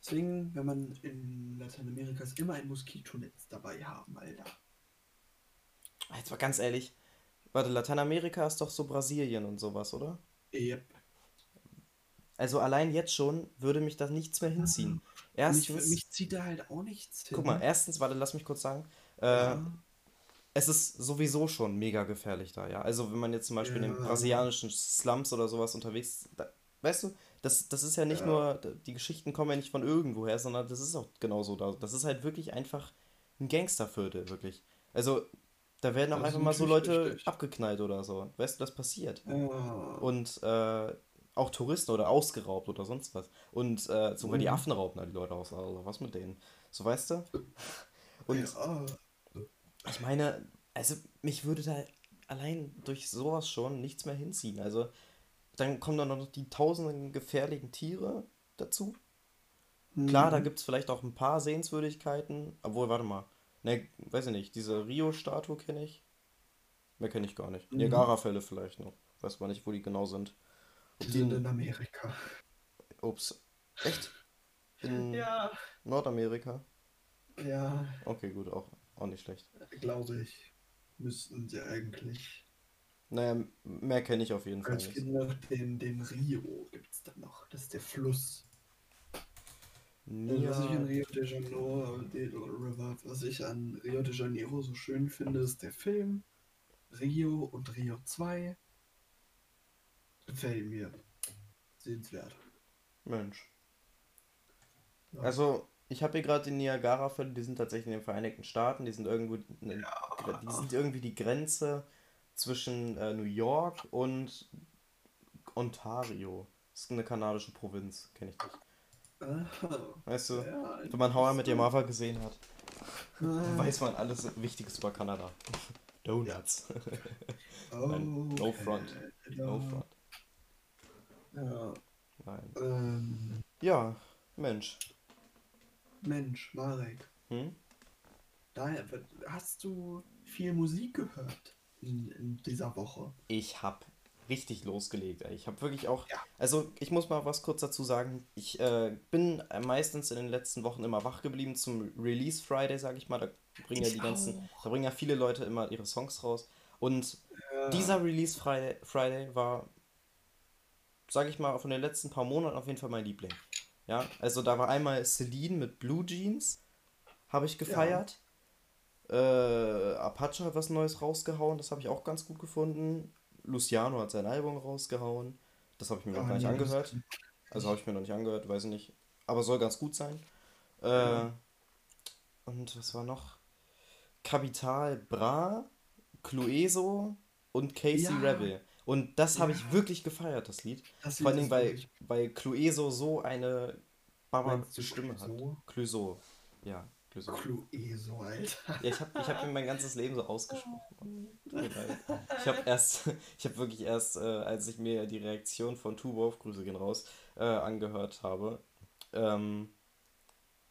Deswegen, wenn man in Lateinamerika ist, immer ein Moskitonetz dabei haben, Alter. Jetzt mal ganz ehrlich, warte, Lateinamerika ist doch so Brasilien und sowas, oder? Yep. Also allein jetzt schon würde mich da nichts mehr hinziehen. Erstens, mich zieht da halt auch nichts guck mal, hin. erstens, warte, lass mich kurz sagen, äh, Ja, es ist sowieso schon mega gefährlich da, ja. Also wenn man jetzt zum Beispiel in den ja, brasilianischen Slums oder sowas unterwegs ist, da, weißt du, das, das ist ja nicht ja. nur, die Geschichten kommen ja nicht von irgendwoher, sondern das ist auch genauso da. Das ist halt wirklich einfach ein Gangsterviertel, wirklich. Also da werden auch Das einfach mal so Leute richtig. abgeknallt oder so. Weißt du, das passiert. Ja. Und äh, auch Touristen oder ausgeraubt oder sonst was. Und äh, sogar die Mhm. Affen rauben da die Leute aus. Also was mit denen? So weißt du? Und Ja. Ich meine, also mich würde da allein durch sowas schon nichts mehr hinziehen. Also dann kommen dann noch die tausenden gefährlichen Tiere dazu. Klar, da Mhm. gibt es vielleicht auch ein paar Sehenswürdigkeiten. Obwohl, warte mal. Ne, weiß ich nicht. Diese Rio-Statue kenne ich. Mehr kenne ich gar nicht. Mhm. Niagara-Fälle vielleicht noch. Weiß man nicht, wo die genau sind. Ob Die sind in, in Amerika. ups. Echt? In Ja. Nordamerika? Ja, Okay, gut, auch, auch nicht schlecht. glaube ich. Müssten sie eigentlich. Naja, mehr kenne ich auf jeden Fall nicht. gibt noch den, den Rio, gibt es dann noch. Das ist der Fluss. Also was ich in. Rio de Janeiro, River, was ich an Rio de Janeiro so schön finde, ist der Film Rio und Rio 2. Gefällt mir. Sehenswert. Mensch. Ja. Also, ich habe hier gerade die Niagara-Fälle, die sind tatsächlich in den Vereinigten Staaten, die sind irgendwo, ne- die sind irgendwie die Grenze zwischen äh, New York und Ontario. Das ist eine kanadische Provinz, kenne ich nicht. Aha. Weißt du, Ja, wenn man Your interessant. Mother gesehen hat, Ah. weiß man alles Wichtiges über Kanada. Donuts. Nein, no front. No Ja. front. Ja. Nein. Ähm, Ja, Mensch. Mensch, Marek, Hm? daher, hast du viel Musik gehört in, in dieser Woche? Ich hab richtig losgelegt. Ey. Ich habe wirklich auch, Ja. also ich muss mal was kurz dazu sagen. Ich äh, bin meistens in den letzten Wochen immer wach geblieben zum Release Friday, sage ich mal. Da bringen ja Ich die ganzen, auch. da bringen ja viele Leute immer ihre Songs raus. Und Ja. dieser Release Friday, Friday war, sage ich mal, von den letzten paar Monaten auf jeden Fall mein Liebling. Ja, also da war einmal Celine mit Blue Jeans, habe ich gefeiert. Äh, Apache hat was Neues rausgehauen, das habe ich auch ganz gut gefunden. Luciano hat sein Album rausgehauen, das habe ich mir noch gar nicht nee, angehört. Also habe ich mir noch nicht angehört, weiß ich nicht. Aber soll ganz gut sein. Äh, Ja. Und was war noch? Capital Bra, Clueso und Casey Ja. Rebel. Und das habe Ja. ich wirklich gefeiert, das Lied. Das Vor ist weil, wirklich- weil Clueso so eine Baba Stimme hat. Clouseau? Clueso. Ja, Clueso. Clueso, Alter. Ja, ich habe ich hab mir mein ganzes Leben so ausgesprochen. Ich habe erst, ich habe wirklich erst, äh, als ich mir die Reaktion von Two Wolf, Grüße gehen raus, äh, angehört habe, ähm,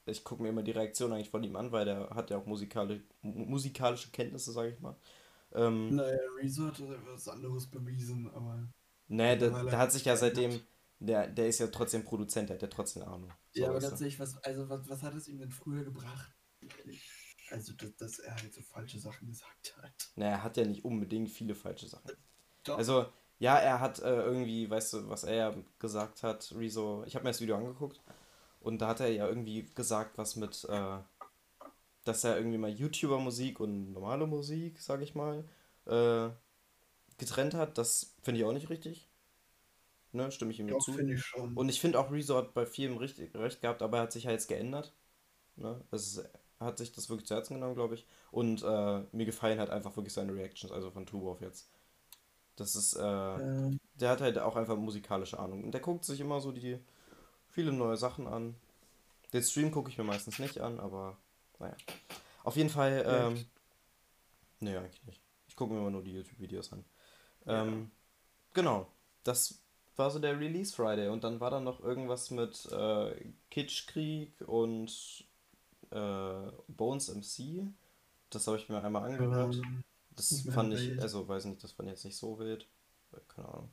ich gucke mir immer die Reaktion eigentlich von ihm an, weil der hat ja auch musikali mu- musikalische Kenntnisse, sage ich mal. Ähm, Naja, Rezo hat was anderes bewiesen, aber. ne, der, er- der hat sich ja seitdem, der, der ist ja trotzdem Produzent, der hat ja trotzdem Ahnung. So, Ja, aber tatsächlich, was, also was, was hat es ihm denn früher gebracht? Also, dass, dass er halt so falsche Sachen gesagt hat. Ne, er hat ja nicht unbedingt viele falsche Sachen. Doch. Also, ja, er hat äh, irgendwie, weißt du, was er ja gesagt hat, Rezo, ich habe mir das Video angeguckt und da hat er ja irgendwie gesagt, was mit, äh, dass er irgendwie mal YouTuber-Musik und normale Musik, sag ich mal, äh, getrennt hat. Das finde ich auch nicht richtig. Ne, stimme ich ihm Doch, zu. ich schon. Und ich finde auch Rezo hat bei vielem richtig, recht gehabt, aber er hat sich ja jetzt geändert. Ne? Es er hat sich das wirklich zu Herzen genommen, glaube ich. Und äh, mir gefallen halt einfach wirklich seine Reactions, also von Tuborg jetzt. Das ist, äh, Ähm, der hat halt auch einfach musikalische Ahnung. Und der guckt sich immer so die viele neue Sachen an. Den Stream gucke ich mir meistens nicht an, aber naja. Auf jeden Fall, ähm, nee, eigentlich nicht. Ich gucke mir immer nur die YouTube-Videos an. Ja. Ähm, genau, das war so der Release Friday und dann war da noch irgendwas mit äh, Kitschkrieg und äh, Bones MC. Das habe ich mir einmal angehört. Das fand ich, wild. also weiß nicht, das fand ich jetzt nicht so wild. Äh, Keine Ahnung.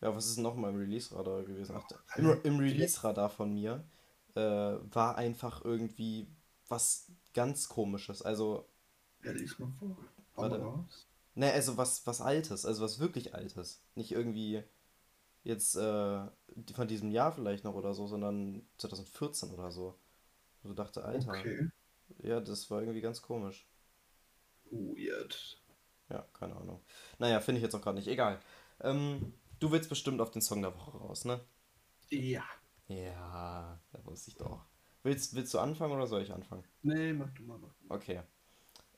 Ja, was ist noch mal im Release-Radar gewesen? Ach, im, im Release-Radar von mir äh, war einfach irgendwie was ganz komisches. Also. Ja, lies mal vor. Warte. raus. Ne, also was, was Altes, also was wirklich Altes. Nicht irgendwie jetzt äh, von diesem Jahr vielleicht noch oder so, sondern 2014 oder so. So dachte, Alter. Okay. Ja, das war irgendwie ganz komisch. Weird. Ja, keine Ahnung. Naja, finde ich jetzt auch gerade nicht. Egal. Ähm, du willst bestimmt auf den Song der Woche raus, ne? Ja. Ja, da wusste ich doch. Willst, willst du anfangen oder soll ich anfangen? Nee, mach du mal. Mach du mal. Okay.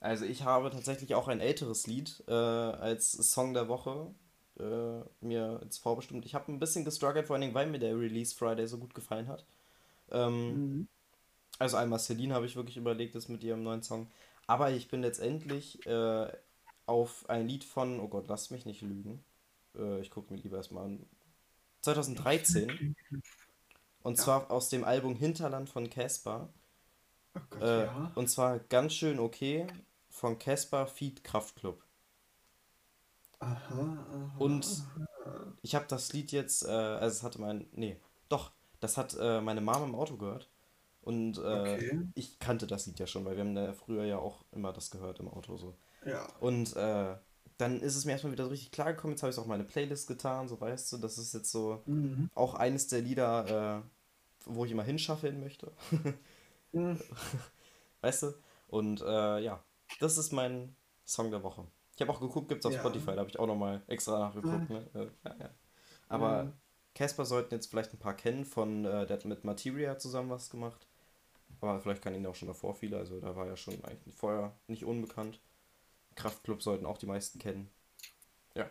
Also ich habe tatsächlich auch ein älteres Lied äh, als Song der Woche äh, mir jetzt vorbestimmt. Ich habe ein bisschen gestruggelt, vor allen Dingen, weil mir der Release Friday so gut gefallen hat. Ähm, Mhm. also einmal Celine habe ich wirklich überlegt, das mit ihrem neuen Song. Aber ich bin letztendlich äh, auf ein Lied von, oh Gott, lass mich nicht lügen. Äh, ich gucke mir lieber erstmal an. 2013. Und Ja. zwar aus dem Album Hinterland von Casper. Oh Gott, Äh, ja. und zwar ganz schön okay von Casper Feed Kraftklub. Aha, aha. Und ich habe das Lied jetzt, äh, also es hatte mein, nee, doch, das hat äh, meine Mama im Auto gehört. Und äh, Okay. ich kannte das Lied ja schon, weil wir haben ja früher ja auch immer das gehört im Auto so. Ja. Und äh, dann ist es mir erstmal wieder so richtig klar gekommen, jetzt habe ich es auch in meine Playlist getan, so weißt du, das ist jetzt so Mhm. auch eines der Lieder, äh, wo ich immer hinschaffeln möchte. Mhm. Weißt du? Und äh, ja, das ist mein Song der Woche. Ich habe auch geguckt, gibt es auf Ja. Spotify, da habe ich auch nochmal extra nachgeguckt. Ne? Äh, ja, ja. Aber Ja. Casper sollten jetzt vielleicht ein paar kennen von, äh, der hat mit Materia zusammen was gemacht. Aber vielleicht kann ihn auch schon davor viele, also da war er schon eigentlich vorher nicht unbekannt. Kraftklub sollten auch die meisten kennen. Ja.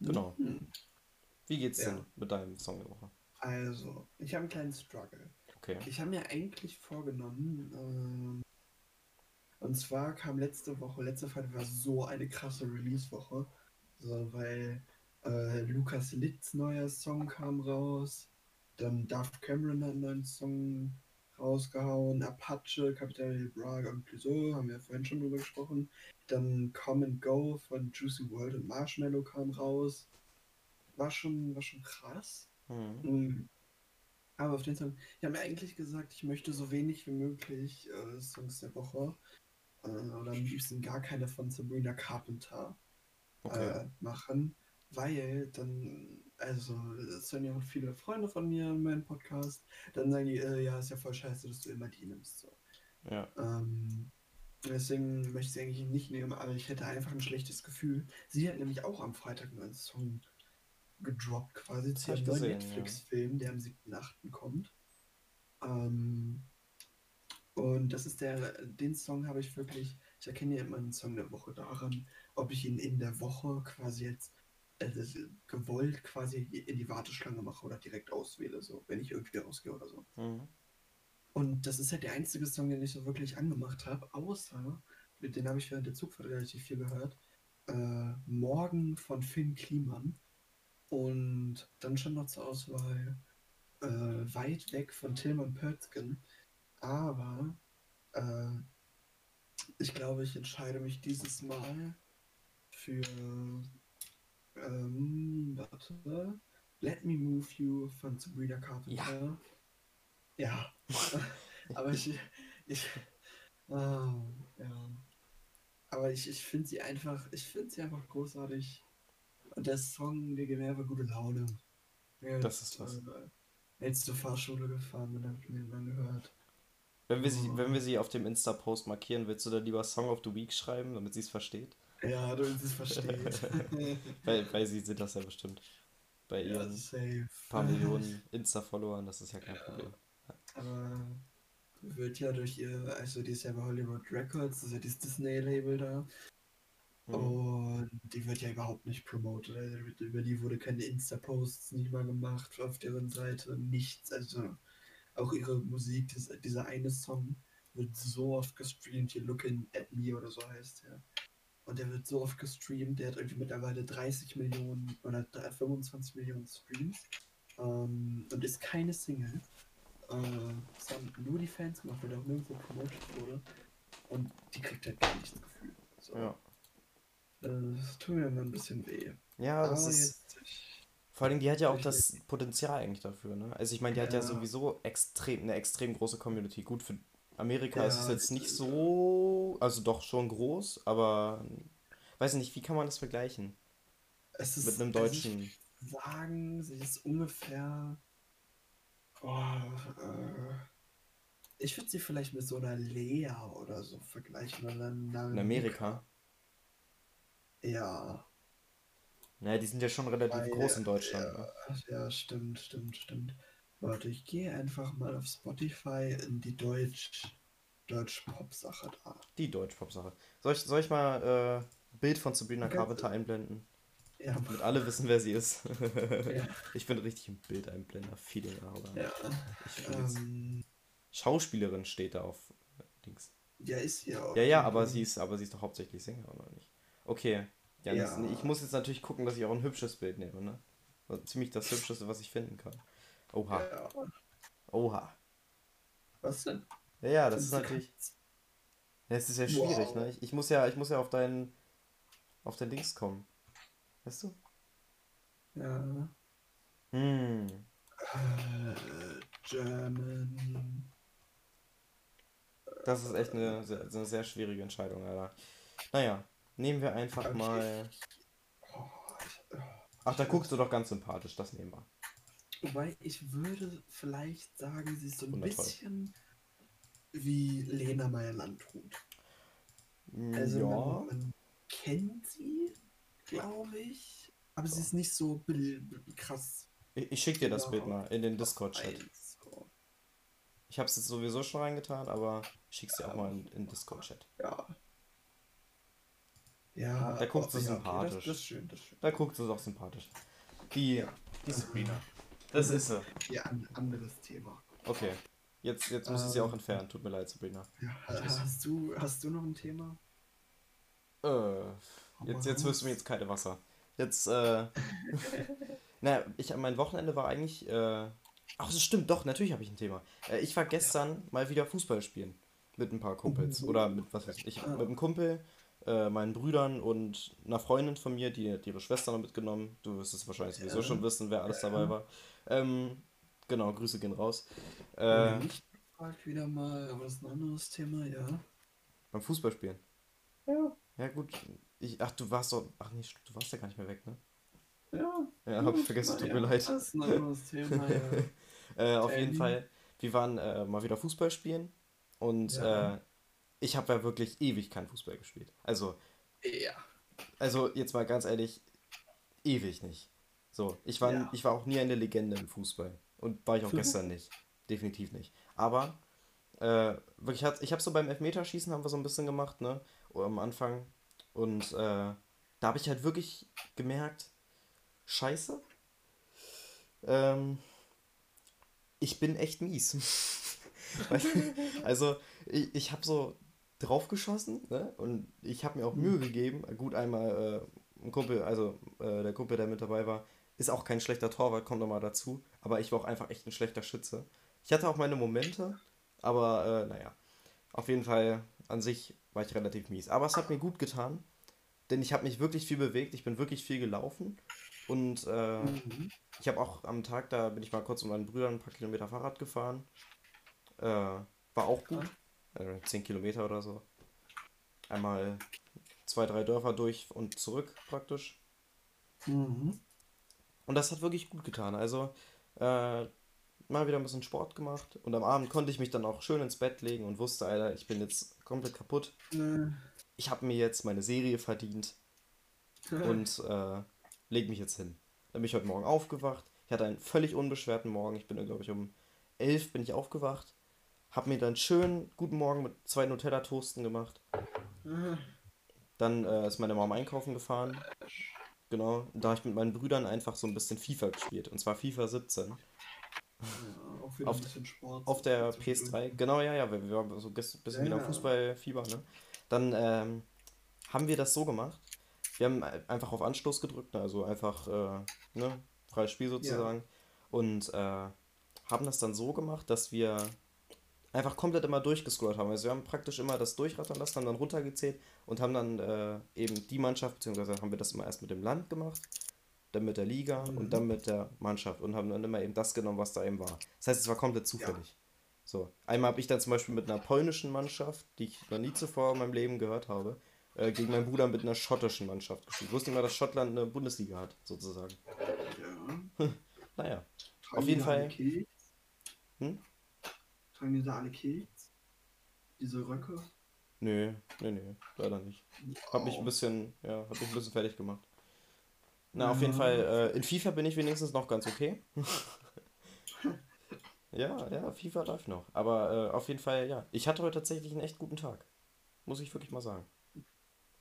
Genau. Mhm. Wie geht's Ja. denn mit deinem Song der Woche? Also, ich habe einen kleinen Struggle. Okay. Ich habe mir eigentlich vorgenommen, ähm, und zwar kam letzte Woche, letzte Freitag war so eine krasse Release-Woche, so, weil äh, Lukas Litz neuer Song kam raus, dann Daft Cameron hat einen neuen Song rausgehauen, Apache, Capital Bra und Clouseau, haben wir vorhin schon drüber gesprochen, dann Come and Go von Juicy World und Marshmallow kam raus, war schon, war schon krass. Mhm. Mhm. Aber auf den Song, ich habe mir eigentlich gesagt, ich möchte so wenig wie möglich äh, Songs der Woche äh, oder am liebsten gar keine von Sabrina Carpenter Okay. äh, machen, weil dann, also, es hören ja auch viele Freunde von mir in meinem Podcast, dann sagen die, äh, ja, ist ja voll scheiße, dass du immer die nimmst. So. Ja. Ähm, deswegen möchte ich sie eigentlich nicht nehmen, aber ich hätte einfach ein schlechtes Gefühl. Sie hat nämlich auch am Freitag einen Song gedroppt, quasi zu ihrem neuen gesehen, ja. Netflix-Film, der am 7.8. kommt. Ähm, und das ist der, den Song habe ich wirklich, ich erkenne ja immer einen Song der Woche daran, ob ich ihn in der Woche quasi jetzt das, gewollt quasi in die Warteschlange mache oder direkt auswähle, so, wenn ich irgendwie rausgehe oder so. Mhm. Und das ist halt der einzige Song, den ich so wirklich angemacht habe, außer, den habe ich während der Zugfahrt relativ viel gehört, äh, Morgen von Finn Kliman. Und dann schon noch zur Auswahl äh, Weit weg von Tillmann Pötzgen. Aber äh, ich glaube, ich entscheide mich dieses Mal für ähm, warte, Let Me Move You von Sabrina Carpenter. Ja. Aber ich, ich, ah, ja. Aber ich, ich finde sie einfach, ich finde sie einfach großartig. Und der Song, der einfach gute Laune. Ja, Das ist was. Äh, jetzt zur Fahrschule gefahren und hab mir den angehört. Wenn wir, sie, Oh. wenn wir sie auf dem Insta-Post markieren, willst du da lieber Song of the Week schreiben, damit sie es versteht? Ja, du es versteht. Weil, weil sie sind das ja bestimmt. Bei ja, ihren safe. paar Millionen Insta-Followern, das ist ja kein Problem. Aber wird ja durch ihr, also die ist ja bei Hollywood Records, das ist ja dieses Disney-Label da. Mhm. Und die wird ja überhaupt nicht promotet. Also über die wurde keine Insta-Posts nicht mal gemacht auf deren Seite, nichts. Also auch ihre Musik, dieser eine Song wird so oft gestreamt, hier Looking at Me oder so heißt der. Und der wird so oft gestreamt, der hat irgendwie mittlerweile 30 Millionen oder 25 Millionen Streams. Ähm, und ist keine Single. Äh, das haben nur die Fans gemacht, weil der auch nirgendwo promotet wurde. Und die kriegt halt gar nichts Gefühl. So. Ja. Das tut mir immer ein bisschen weh. Ja, das Aber ist. ich, Vor allem, die hat ja auch das Potenzial eigentlich dafür, ne? Also ich meine, die hat ja Ja, sowieso extrem, eine extrem große Community. Gut, für Amerika ist es ja, jetzt nicht so, also doch schon groß, aber weiß nicht, wie kann man das vergleichen es mit ist, einem also ich deutschen? würd sagen, sie ist ungefähr, oh, äh, ich würde sie vielleicht mit so einer Lea oder so vergleichen oder In. Amerika? Ja, Naja, die sind ja schon relativ weil, groß in Deutschland, ja, ne? ja, stimmt, stimmt, stimmt. Warte, ich gehe einfach mal auf Spotify in die Deutsch, Deutsch-Pop-Sache da. Die Deutschpop-Sache. Soll ich, soll ich mal äh, ein Bild von Sabrina Okay. Carpenter einblenden? Ja, Damit alle wissen, wer sie ist. ja, Ich bin richtig im Bildeinblender-Feeling, aber ja. ich. Ähm, Schauspielerin steht da auf Dings. ja, ist hier auch. Ja, ja, aber sie ist, aber sie ist doch hauptsächlich Sänger, oder nicht? Okay. Ja, das, Ja. ich muss jetzt natürlich gucken, dass ich auch ein hübsches Bild nehme, ne? Also Ziemlich das hübscheste, was ich finden kann. Oha. Ja, Oha. was denn? Ja, ja, das ist Findest natürlich. Ja, es ist ja schwierig, Wow. ne? Ich, ich muss ja, ich muss ja auf deinen. auf dein Dings kommen. Weißt du? Ja. Hm. Äh, German. Das ist echt eine, sehr- eine sehr schwierige Entscheidung, Alter. Naja, nehmen wir einfach mal. Oh, oh. Ach, da guckst du doch ganz sympathisch, das nehmen wir. Wobei ich würde vielleicht sagen, sie ist so ein Wundervoll. bisschen wie Lena Meyer-Landrut. Hm, Also ja. man, man kennt sie, glaube ich, aber sie ist nicht so krass. Ich, ich schick dir das Bild mal in den Discord-Chat. eins, so. Ich hab's jetzt sowieso schon reingetan, aber ich schick's dir auch mal in den Discord-Chat. Ja. Ja, Da guckt oh, sie ja, okay, sympathisch. Das, das ist schön, das ist schön. Da guckt sie doch sympathisch. Die, Ja. die Sabrina. Das ist sie. Ja, ein anderes Thema. Okay. Jetzt, jetzt muss ich sie auch Ähm. entfernen. Tut mir leid, Sabrina. Ja, hast du, hast du noch ein Thema? Äh, jetzt, jetzt wirst du mir jetzt kalte Wasser. Jetzt, äh. naja, ich, mein Wochenende war eigentlich. Äh, ach, das stimmt, doch, natürlich habe ich ein Thema. Äh, ich war gestern mal wieder Fußball spielen. Mit ein paar Kumpels. Oder mit, was weiß ich, mit einem Kumpel, äh, meinen Brüdern und einer Freundin von mir, die hat ihre Schwester noch mitgenommen. Du wirst es wahrscheinlich sowieso Ja. schon wissen, wer alles Ja. dabei war. Ähm, genau, Grüße gehen raus. Äh, Äh, nicht gefragt wieder mal, aber das ist ein anderes Thema, ja. beim Fußballspielen. Ja, Ja, gut. Ich, ach, du warst doch. Ach nee, du warst ja gar nicht mehr weg, ne? ja. Ja, hab ich vergessen, tut mir leid. Das ist ein anderes Thema, ja. Äh, auf jeden. Fall, wir waren äh, mal wieder Fußball spielen und Ja. äh, ich habe ja wirklich ewig kein Fußball gespielt. Also, Ja. also jetzt mal ganz ehrlich, ewig nicht. So, ich war, Ja. ich war auch nie eine Legende im Fußball und war ich auch gestern nicht. Definitiv nicht. Aber äh, wirklich hat, ich habe so beim Elfmeterschießen haben wir so ein bisschen gemacht, ne, am Anfang und äh, da habe ich halt wirklich gemerkt, Scheiße. Ähm, ich bin echt mies. Also, ich, ich habe so drauf geschossen, ne? Und ich habe mir auch Mühe gegeben. Gut, einmal äh, ein Kumpel, also äh, der Kumpel, der mit dabei war, ist auch kein schlechter Torwart, kommt nochmal dazu. Aber ich war auch einfach echt ein schlechter Schütze. Ich hatte auch meine Momente, aber äh, naja. Auf jeden Fall an sich war ich relativ mies. Aber es hat mir gut getan, denn ich habe mich wirklich viel bewegt, ich bin wirklich viel gelaufen. Und äh, Mhm. ich habe auch am Tag, da bin ich mal kurz mit meinen Brüdern ein paar Kilometer Fahrrad gefahren. Äh, war auch gut. Äh, 10 Kilometer oder so. Einmal zwei, drei Dörfer durch und zurück praktisch. Mhm. Und das hat wirklich gut getan. Also äh, mal wieder ein bisschen Sport gemacht. Und am Abend konnte ich mich dann auch schön ins Bett legen und wusste, Alter, ich bin jetzt komplett kaputt. Äh, Ich habe mir jetzt meine Serie verdient. und äh, leg mich jetzt hin. Dann bin ich heute Morgen aufgewacht. Ich hatte einen völlig unbeschwerten Morgen. Ich bin, glaube ich, um 11 bin ich aufgewacht. Hab mir dann schön guten Morgen mit zwei Nutella-Toasten gemacht. Dann äh, ist meine Mama einkaufen gefahren. Genau. Da habe ich mit meinen Brüdern einfach so ein bisschen FIFA gespielt. Und zwar FIFA 17. ja, auch wieder Auf- ein bisschen Sport. Auf der zwischendurch. PS3. Genau, ja, ja. Wir, wir waren so ein bisschen Ja, wieder ja. Fußballfieber, ne? Dann ähm, haben wir das so gemacht. Wir haben ein- einfach auf Anstoß gedrückt, ne? also einfach äh, ne? freies Spiel sozusagen. Und äh, haben das dann so gemacht, dass wir einfach komplett immer durchgescrollt haben. Also wir haben praktisch immer das durchrattern lassen, haben dann runtergezählt und haben dann äh, eben die Mannschaft, beziehungsweise haben wir das immer erst mit dem Land gemacht. dann mit der Liga Mhm. und dann mit der Mannschaft und haben dann immer eben das genommen, was da eben war. Das heißt, es war komplett zufällig. So. Einmal habe ich dann zum Beispiel mit einer polnischen Mannschaft, die ich noch nie zuvor in meinem Leben gehört habe, äh, gegen meinen Bruder mit einer schottischen Mannschaft gespielt. Ich wusste nicht mal, dass Schottland eine Bundesliga hat, sozusagen. Ja. Naja. Auf jeden Fall-? Hm? Tragen die da alle Keks? Diese Röcke? Nö, nö, nö, leider nicht. Hab mich ein Oh. bisschen, ja, hab mich ein bisschen fertig gemacht. Na, auf jeden. Fall, äh, in FIFA bin ich wenigstens noch ganz okay. ja, ja, FIFA läuft noch. Aber äh, auf jeden Fall, ja. Ich hatte heute tatsächlich einen echt guten Tag. Muss ich wirklich mal sagen.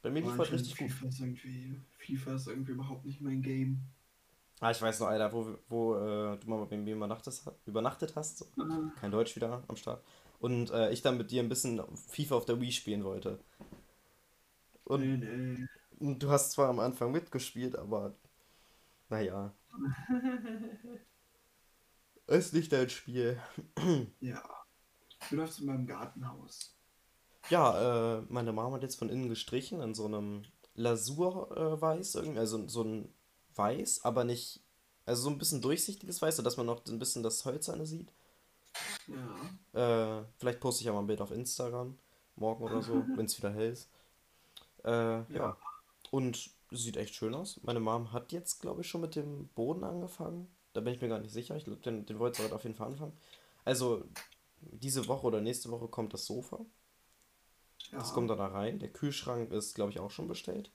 Bei mir lief heute richtig gut. FIFA ist irgendwie, FIFA ist irgendwie überhaupt nicht mein Game. Ah, ich weiß noch, Alter, wo, wo äh, du mal bei mir übernachtet, übernachtet hast. So. Ah, Kein Deutsch wieder am Start. Und äh, ich dann mit dir ein bisschen FIFA auf der Wii spielen wollte. Und nee, nee. Du hast zwar am Anfang mitgespielt, aber naja. Ist nicht dein Spiel. Ja. Du läufst in meinem Gartenhaus. Ja, äh, meine Mama hat jetzt von innen gestrichen in so einem Lasurweiß, äh, irgendwie, also so ein Weiß, aber nicht, also so ein bisschen durchsichtiges Weiß, sodass man noch ein bisschen das Hölzerne sieht. Ja. Äh, vielleicht poste ich ja mal ein Bild auf Instagram, morgen oder so, wenn es wieder hell ist. Äh, ja. Ja. Und sieht echt schön aus. Meine Mom hat jetzt, glaube ich, schon mit dem Boden angefangen. Da bin ich mir gar nicht sicher. Ich glaube, den, den wollte sie heute auf jeden Fall anfangen. Also, diese Woche oder nächste Woche kommt das Sofa. Das Ja. kommt dann da rein. Der Kühlschrank ist, glaube ich, auch schon bestellt.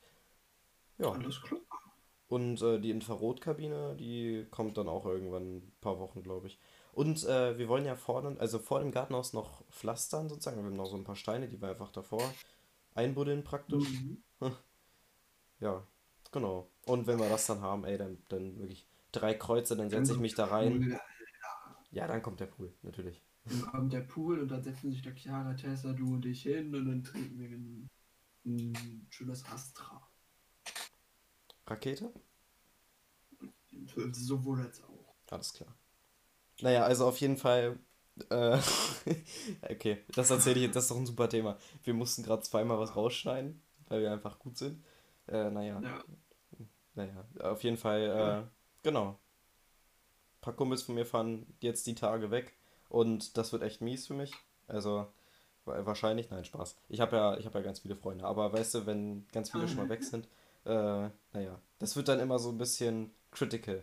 Ja. Alles klar. Und äh, die Infrarotkabine, die kommt dann auch irgendwann in ein paar Wochen, glaube ich. Und äh, wir wollen ja vorne, also vor dem Gartenhaus noch pflastern sozusagen. Wir haben noch so ein paar Steine, die wir einfach davor einbuddeln praktisch. Mhm. Ja, genau. Und wenn wir das dann haben, ey, dann, dann wirklich drei Kreuze, dann setze ich mich da rein. Ja, dann kommt der Pool, natürlich. Dann kommt der Pool und dann setzen sich der Chiara, Tessa, du und ich hin und dann trinken wir ein, ein schönes Astra. Rakete? Sowohl als auch. Alles klar. Naja, also auf jeden Fall. Äh, okay, das erzähle ich jetzt, das ist doch ein super Thema. Wir mussten gerade zweimal was rausschneiden, weil wir einfach gut sind. Äh, naja, Ja. naja, auf jeden Fall, äh, genau. Ein paar Kumpels von mir fahren jetzt die Tage weg und das wird echt mies für mich. Also, wa- wahrscheinlich, nein, Spaß. Ich habe ja, ich habe ja ganz viele Freunde, aber weißt du, wenn ganz viele schon mal weg sind, äh, naja, das wird dann immer so ein bisschen critical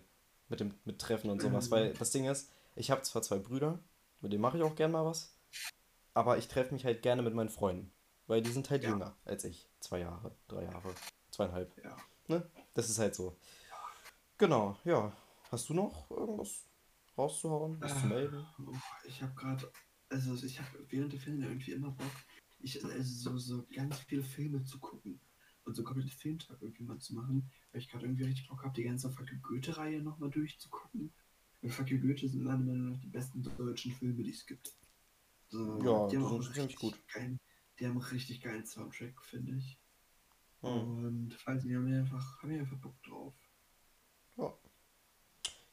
mit dem mit Treffen und sowas, Mhm. weil das Ding ist, ich habe zwar zwei Brüder, mit denen mache ich auch gern mal was, aber ich treffe mich halt gerne mit meinen Freunden, weil die sind halt Ja. jünger als ich. Zwei Jahre, drei Jahre, zweieinhalb. Ja. Ne? Das ist halt so. Genau, ja. Hast du noch irgendwas rauszuhauen, was zu Äh, melden? Oh, ich habe gerade, also ich habe während der Filme irgendwie immer Bock, ich, also so, so ganz viele Filme zu gucken und so komplett Filmtag irgendwie mal zu machen, weil ich gerade irgendwie richtig Bock habe, die ganze Fackel Goethe-Reihe nochmal durchzugucken. Weil Fackel Goethe sind meiner Meinung nach die besten deutschen Filme, die es gibt. So, Ja, die haben auch richtig Geilen, die haben auch richtig geilen Soundtrack, finde ich. Hm. Und falls die haben einfach, haben wir einfach Bock drauf. Ja.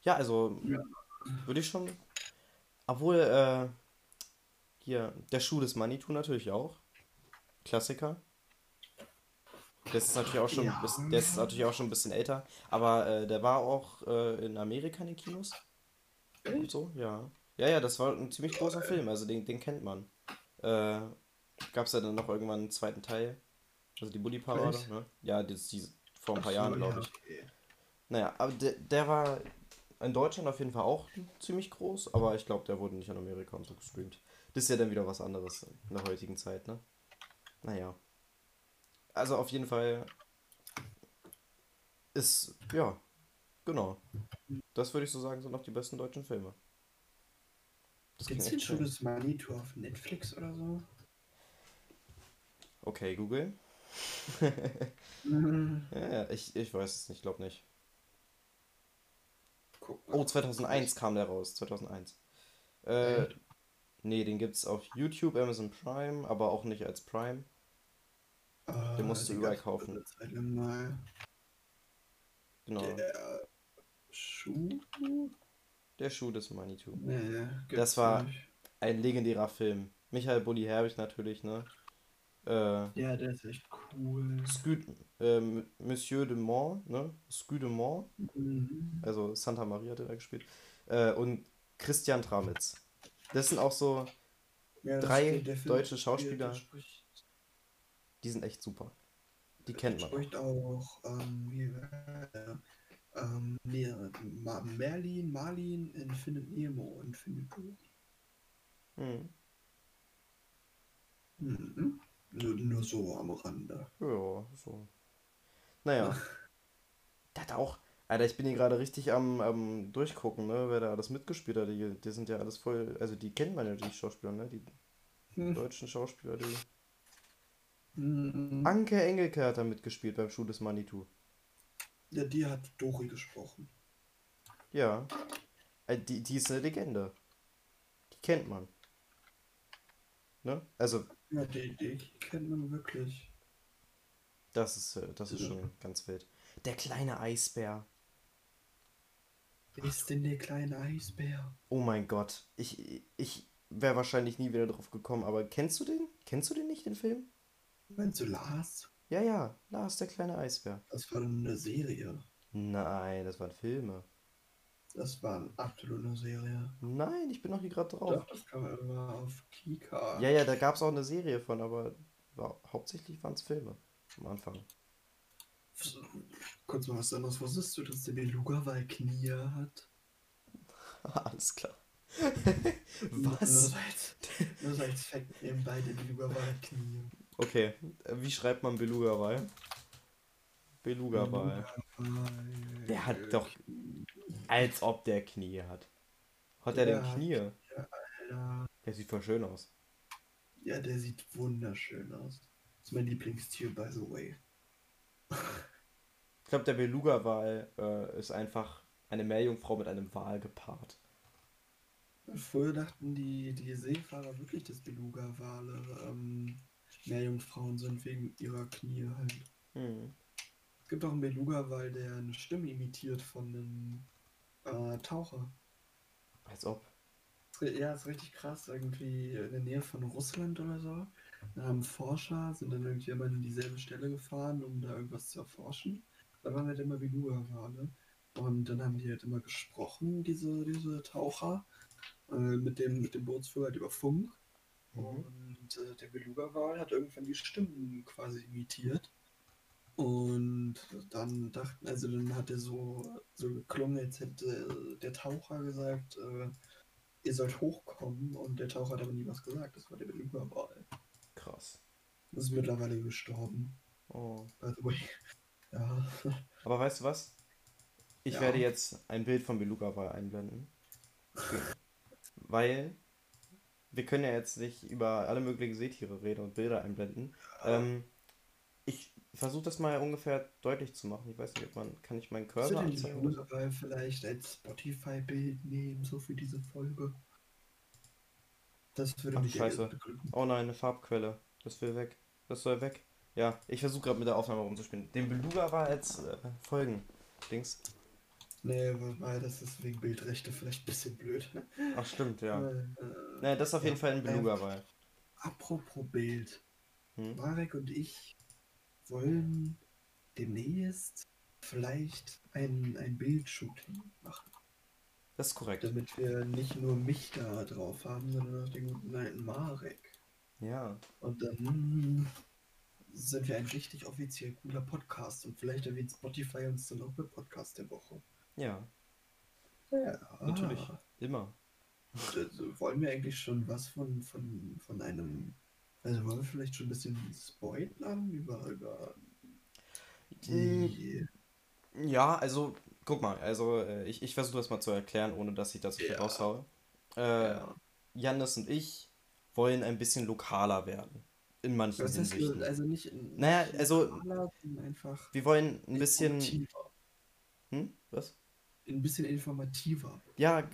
Ja, also Ja. würde ich schon. Obwohl, äh, hier, der Schuh des Manitou natürlich auch. Klassiker. Das ist natürlich auch schon, Ja. bis- der ist natürlich auch schon ein bisschen älter, aber äh, der war auch äh, in Amerika in den Kinos und so, ja. Ja, ja, das war ein ziemlich großer Film, also den, den kennt man. Äh, Gab es ja dann noch irgendwann einen zweiten Teil, also die Bully-Parade, Echt? ne? Ja, das, die, vor ein paar so, Jahren, ja, glaube ich. okay. Naja, aber der, der war in Deutschland auf jeden Fall auch ziemlich groß, aber ich glaube, der wurde nicht in Amerika und so gestreamt. Das ist ja dann wieder was anderes in der heutigen Zeit, ne? Naja. Also auf jeden Fall ist, ja, genau. Das würde ich so sagen, sind noch die besten deutschen Filme. Das Gibt's den echt schnell. schönes Manitou auf Netflix oder so? Okay, Google. Ja, ja, ich, ich weiß es nicht, glaube nicht. Oh, 2001 kam der raus, 2001. Äh, nee, den gibt's auf YouTube, Amazon Prime, aber auch nicht als Prime. Den musst du den überall kaufen. Genau, Der Schuh? der Schuh des Manitou. Nee, Das war- nicht. Ein legendärer Film. Michael Bulli Herbig natürlich, ne? Äh, Ja, der ist echt cool. Scu ähm, Monsieur de Mont, ne? Scu de Mont, Mhm. also Santa Maria hat er da gespielt. Äh, und Christian Tramitz. Das sind auch so, Ja, Drei deutsche Schauspieler. spricht, die sind echt super. Die kennt man. spricht auch, ähm, äh, ähm, nee, Ma Merlin, Marlin in Findet Nemo und Findet Dory. Mhm. Mhm. Nur, nur so am Rande. Ja, so. Naja. Der hat auch. Alter, ich bin hier gerade richtig am, am Durchgucken, ne? Wer da alles mitgespielt hat. Die, die sind ja alles voll. Also, die kennt man ja, die Schauspieler, ne? Die Hm. deutschen Schauspieler, die. Mhm. Anke Engelke hat da mitgespielt beim Schuh des Manitou. Ja, die hat Dori gesprochen. Ja. Äh, Die, die ist eine Legende. Die kennt man. Ne? Also, Ja, die, die kennt man wirklich. das ist, äh, das ist Ja. schon ganz wild. Der kleine Eisbär. Wer ist denn der kleine Eisbär? Oh mein Gott. Ich, ich wäre wahrscheinlich nie wieder drauf gekommen, aber kennst du den? Kennst du den nicht, den Film? Meinst du Lars? Ja, ja, Lars, der kleine Eisbär. Das war eine Serie. Nein, das waren Filme. Das war absolut eine Serie. Nein, ich bin noch hier gerade Doch, drauf. das kam immer auf Kika. Ja, ja, da gab es auch eine Serie von, aber war, hauptsächlich waren es Filme am Anfang. Kurz mal was anderes. Wusstest du, dass der Beluga-Wal Knie hat? Alles klar. Nur Was? so als, nur so als Fact nebenbei, der Beluga-Wal hat Knie. Okay, äh, wie schreibt man Beluga-Wal? Beluga-Wal. Der hat doch- Als ob der Knie hat. Hat er denn Knie? Ja, Der sieht voll schön aus. ja, der sieht wunderschön aus. Das ist mein Lieblingstier, by the way. Ich glaube, der Beluga-Wal äh, ist einfach eine Meerjungfrau mit einem Wal gepaart. Früher dachten die, die Seefahrer wirklich, dass Beluga-Wale ähm, Meerjungfrauen sind wegen ihrer Knie halt. Hm. Es gibt auch einen Beluga-Wal, der eine Stimme imitiert von einem äh, Taucher. Als ob. Ja, ist richtig krass, irgendwie in der Nähe von Russland oder so. Da haben Forscher, sind dann irgendwie immer in dieselbe Stelle gefahren, um da irgendwas zu erforschen. Da waren halt immer Beluga-Wale. Und dann haben die halt immer gesprochen, diese, diese Taucher, äh, mit dem, mit dem Bootsführer halt über Funk. Mhm. Und äh, der Beluga-Wal hat irgendwann die Stimmen quasi imitiert. Und dann dachten, also dann hat er so, so geklungen, als hätte der Taucher gesagt, äh, ihr sollt hochkommen. Und der Taucher hat aber nie was gesagt. Das war der Beluga-Wal. Krass. Das ist mittlerweile gestorben. Oh. By the way. Ja. Aber weißt du was? Ich Ja. werde jetzt ein Bild von Beluga-Wal einblenden. Weil wir können ja jetzt nicht über alle möglichen Seetiere reden und Bilder einblenden. Ähm, ich versuche das mal ungefähr deutlich zu machen. Ich weiß nicht, ob man. Kann ich meinen Ich Cursor anzeigen? so? Beluga-Wal vielleicht als Spotify-Bild nehmen, so für diese Folge. Das würde Ach, mich scheiße. Oh nein, eine Farbquelle. Das will weg. Das soll weg. Ja, ich versuche gerade mit der Aufnahme rumzuspielen. Den Beluga war als äh, Folgen. Dings. Nee, weil das ist wegen Bildrechte vielleicht ein bisschen blöd. Ach, stimmt, ja. Äh, Ne, das ist auf jeden Ja, Fall ein ähm, Beluga-Wal. apropos Bild. Hm? Marek und ich wollen demnächst vielleicht ein, ein Bildshooting machen. Das ist korrekt. Damit wir nicht nur mich da drauf haben, sondern auch den guten alten Marek. Ja. Und dann sind wir ein richtig offiziell cooler Podcast und vielleicht erwähnt Spotify uns dann auch mit Podcast der Woche. Ja, Ja, natürlich. Immer. Also, wollen wir eigentlich schon was von, von, von einem. Also wollen wir vielleicht schon ein bisschen spoilern über, über die. Ja, also, guck mal, also äh, ich, ich versuche das mal zu erklären, ohne dass ich das viel Ja. raushaue. Äh, Ja. Jannis und ich wollen ein bisschen lokaler werden. In manchen Was heißt, Hinsichten. also nicht. in- Naja, also- lokaler. Wir wollen ein bisschen. Hm? Was? Ein bisschen informativer. Ja,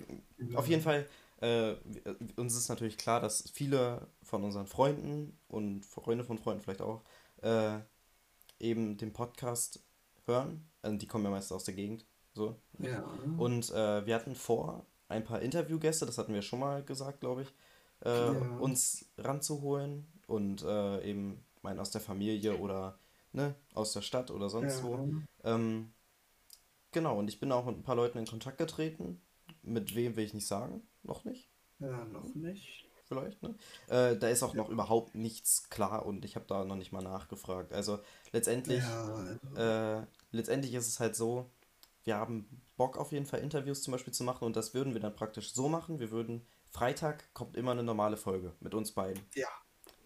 auf jeden Fall. Äh, uns ist natürlich klar, dass viele von unseren Freunden und Freunde von Freunden vielleicht auch äh, eben den Podcast hören. Also die kommen ja meistens aus der Gegend. So. Ja. Und äh, wir hatten vor, ein paar Interviewgäste, das hatten wir schon mal gesagt, glaube ich, äh, Ja. uns ranzuholen und äh, eben meinen aus der Familie oder ne, aus der Stadt oder sonst Ja, wo. Ähm, genau, und ich bin auch mit ein paar Leuten in Kontakt getreten. Mit wem will ich nicht sagen, noch nicht, ja, noch nicht. vielleicht, ne? Äh, da ist auch noch überhaupt nichts klar und ich habe da noch nicht mal nachgefragt. Also letztendlich, Ja, also, äh, letztendlich ist es halt so, wir haben Bock auf jeden Fall Interviews zum Beispiel zu machen und das würden wir dann praktisch so machen. Wir würden, Freitag kommt immer eine normale Folge mit uns beiden. ja,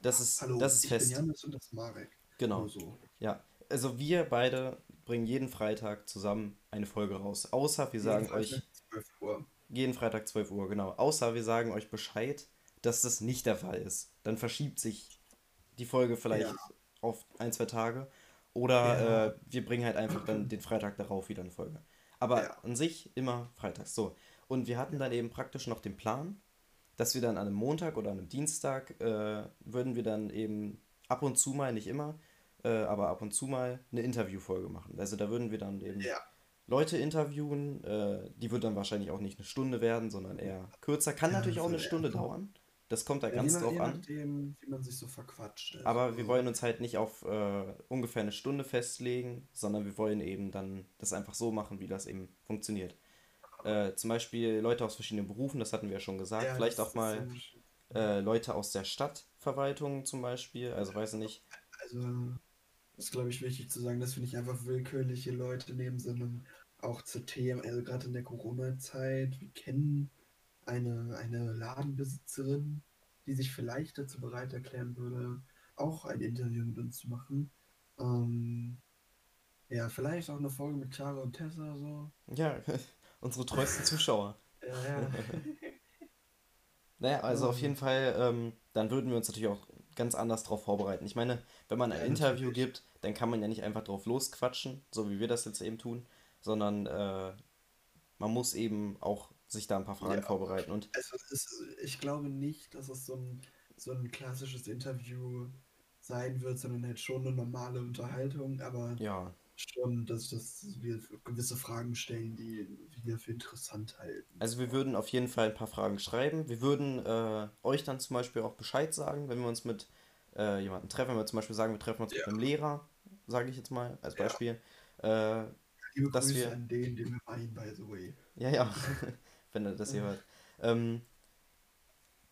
Das ist, hallo, das ist ich bin fest. Janis und das ist Marek. Genau. So. Ja, also wir beide bringen jeden Freitag zusammen eine Folge raus. Außer wir sagen Jeden euch, Freitag 12 Uhr. jeden Freitag 12 Uhr, genau. Außer wir sagen euch Bescheid, dass das nicht der Fall ist. Dann verschiebt sich die Folge vielleicht Ja. auf ein, zwei Tage. Oder Ja. äh, wir bringen halt einfach dann den Freitag darauf wieder eine Folge. Aber Ja. an sich immer freitags. So. Und wir hatten dann eben praktisch noch den Plan, dass wir dann an einem Montag oder an einem Dienstag äh, würden wir dann eben ab und zu mal, nicht immer, äh, aber ab und zu mal eine Interviewfolge machen. Also da würden wir dann eben Ja. Leute interviewen. Äh, die wird dann wahrscheinlich auch nicht eine Stunde werden, sondern eher kürzer. Kann Ja, natürlich auch so eine Stunde so- dauern. Das kommt da Ja, ganz je, drauf je an. nachdem, wie man sich so verquatscht. Also, Aber wir wollen uns halt nicht auf äh, ungefähr eine Stunde festlegen, sondern wir wollen eben dann das einfach so machen, wie das eben funktioniert. Äh, zum Beispiel Leute aus verschiedenen Berufen, das hatten wir ja schon gesagt. Ja, Vielleicht auch mal äh, Leute aus der Stadtverwaltung zum Beispiel. Also weiß ich nicht. Also, das ist, glaube ich, wichtig zu sagen, dass wir nicht einfach willkürliche Leute nehmen, sondern auch zu Themen, also gerade in der Corona-Zeit, wir kennen eine, eine Ladenbesitzerin, die sich vielleicht dazu bereit erklären würde, auch ein Interview mit uns zu machen. Ähm, ja, vielleicht auch eine Folge mit Clara und Tessa so. Ja, unsere treuesten Zuschauer. Ja, ja. Naja, also auf Ähm. jeden Fall, ähm, dann würden wir uns natürlich auch ganz anders darauf vorbereiten. Ich meine, wenn man ein Ja, Interview natürlich. gibt, dann kann man ja nicht einfach drauf losquatschen, so wie wir das jetzt eben tun, sondern äh, man muss eben auch sich da ein paar Fragen Ja. vorbereiten. Und Also es ist, ich glaube nicht, dass es so ein, so ein klassisches Interview sein wird, sondern halt schon eine normale Unterhaltung, aber ja, schon, dass, dass wir gewisse Fragen stellen, die wir für interessant halten. also wir würden auf jeden Fall ein paar Fragen schreiben. Wir würden äh, euch dann zum Beispiel auch Bescheid sagen, wenn wir uns mit äh, jemandem treffen. Wenn wir zum Beispiel sagen, wir treffen uns mit Ja. einem Lehrer, sage ich jetzt mal als Ja. Beispiel. Äh, Liebe dass Grüße wir- an den, den wir meinen, by the way. Ja, ja, wenn er das hier hört. Ähm,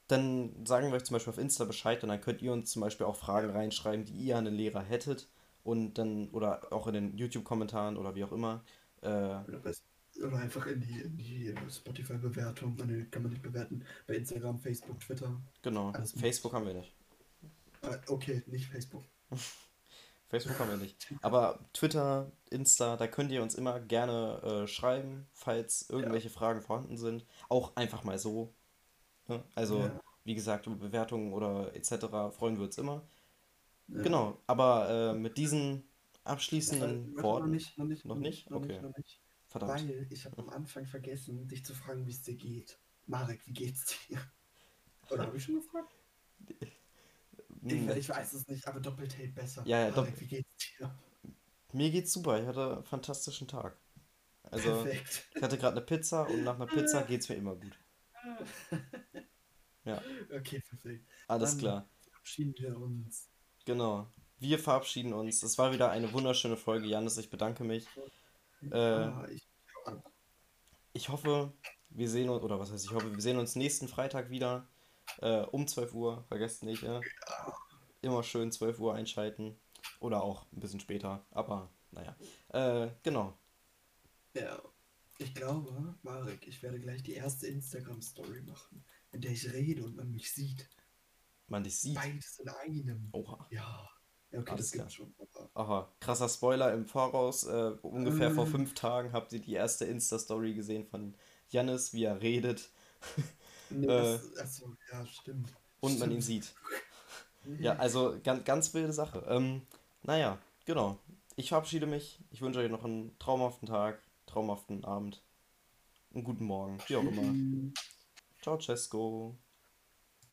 dann sagen wir euch zum Beispiel auf Insta Bescheid und dann könnt ihr uns zum Beispiel auch Fragen reinschreiben, die ihr an den Lehrer hättet. Und dann, oder auch in den YouTube-Kommentaren oder wie auch immer. Äh, Oder, einfach in die, in die Spotify-Bewertung. Nee, kann man nicht bewerten. Bei Instagram, Facebook, Twitter. genau. Alles. Facebook haben wir nicht. Äh, okay, nicht Facebook. Facebook haben wir nicht. Aber Twitter, Insta, da könnt ihr uns immer gerne äh, schreiben, falls irgendwelche Fragen vorhanden sind. Auch einfach mal so. Ne? Also, Ja. wie gesagt, über Bewertungen oder etc. freuen wir uns immer. Ja. Genau, aber äh, mit diesen abschließenden warte, Worten. Noch nicht, noch nicht, Noch nicht? noch Okay. nicht, noch nicht. Verdammt. Weil ich habe am Anfang vergessen, dich zu fragen, wie es dir geht. Marek, wie geht's dir? Oder habe ich schon gefragt? Ich, Hm, ich weiß es nicht, aber doppelt hält besser. Ja, ja, Marek, wie geht's dir? Mir geht's super, ich hatte einen fantastischen Tag. Also, Perfekt. ich hatte gerade eine Pizza und nach einer Pizza geht's mir immer gut. Ja. Okay, perfekt. Alles Dann- klar. Verabschieden wir uns. Genau. Wir verabschieden uns. Es war wieder eine wunderschöne Folge, Janis. Ich bedanke mich. Äh, ich, hoffe, wir sehen uns, oder was heißt ich hoffe, wir sehen uns nächsten Freitag wieder äh, um 12 Uhr. Vergesst nicht, ja. Immer schön 12 Uhr einschalten. Oder auch ein bisschen später. Aber naja. Äh, genau. Ja. Ich glaube, Marek, ich werde gleich die erste Instagram-Story machen, in der ich rede und man mich sieht. Man dich sieht. Beides in einem. Oha. Ja. Ja, okay, Alles das gibt's schon. Aha, krasser Spoiler im Voraus. Äh, ungefähr vor Mm. fünf Tagen habt ihr die erste Insta-Story gesehen von Jannis, wie er redet nee, Äh. achso, ja, stimmt. und man ihn Stimmt. sieht. Ja, also ganz, ganz wilde Sache. Ähm, naja, genau. Ich verabschiede mich. Ich wünsche euch noch einen traumhaften Tag, traumhaften Abend, einen guten Morgen, wie auch immer. Ciao, Cesco.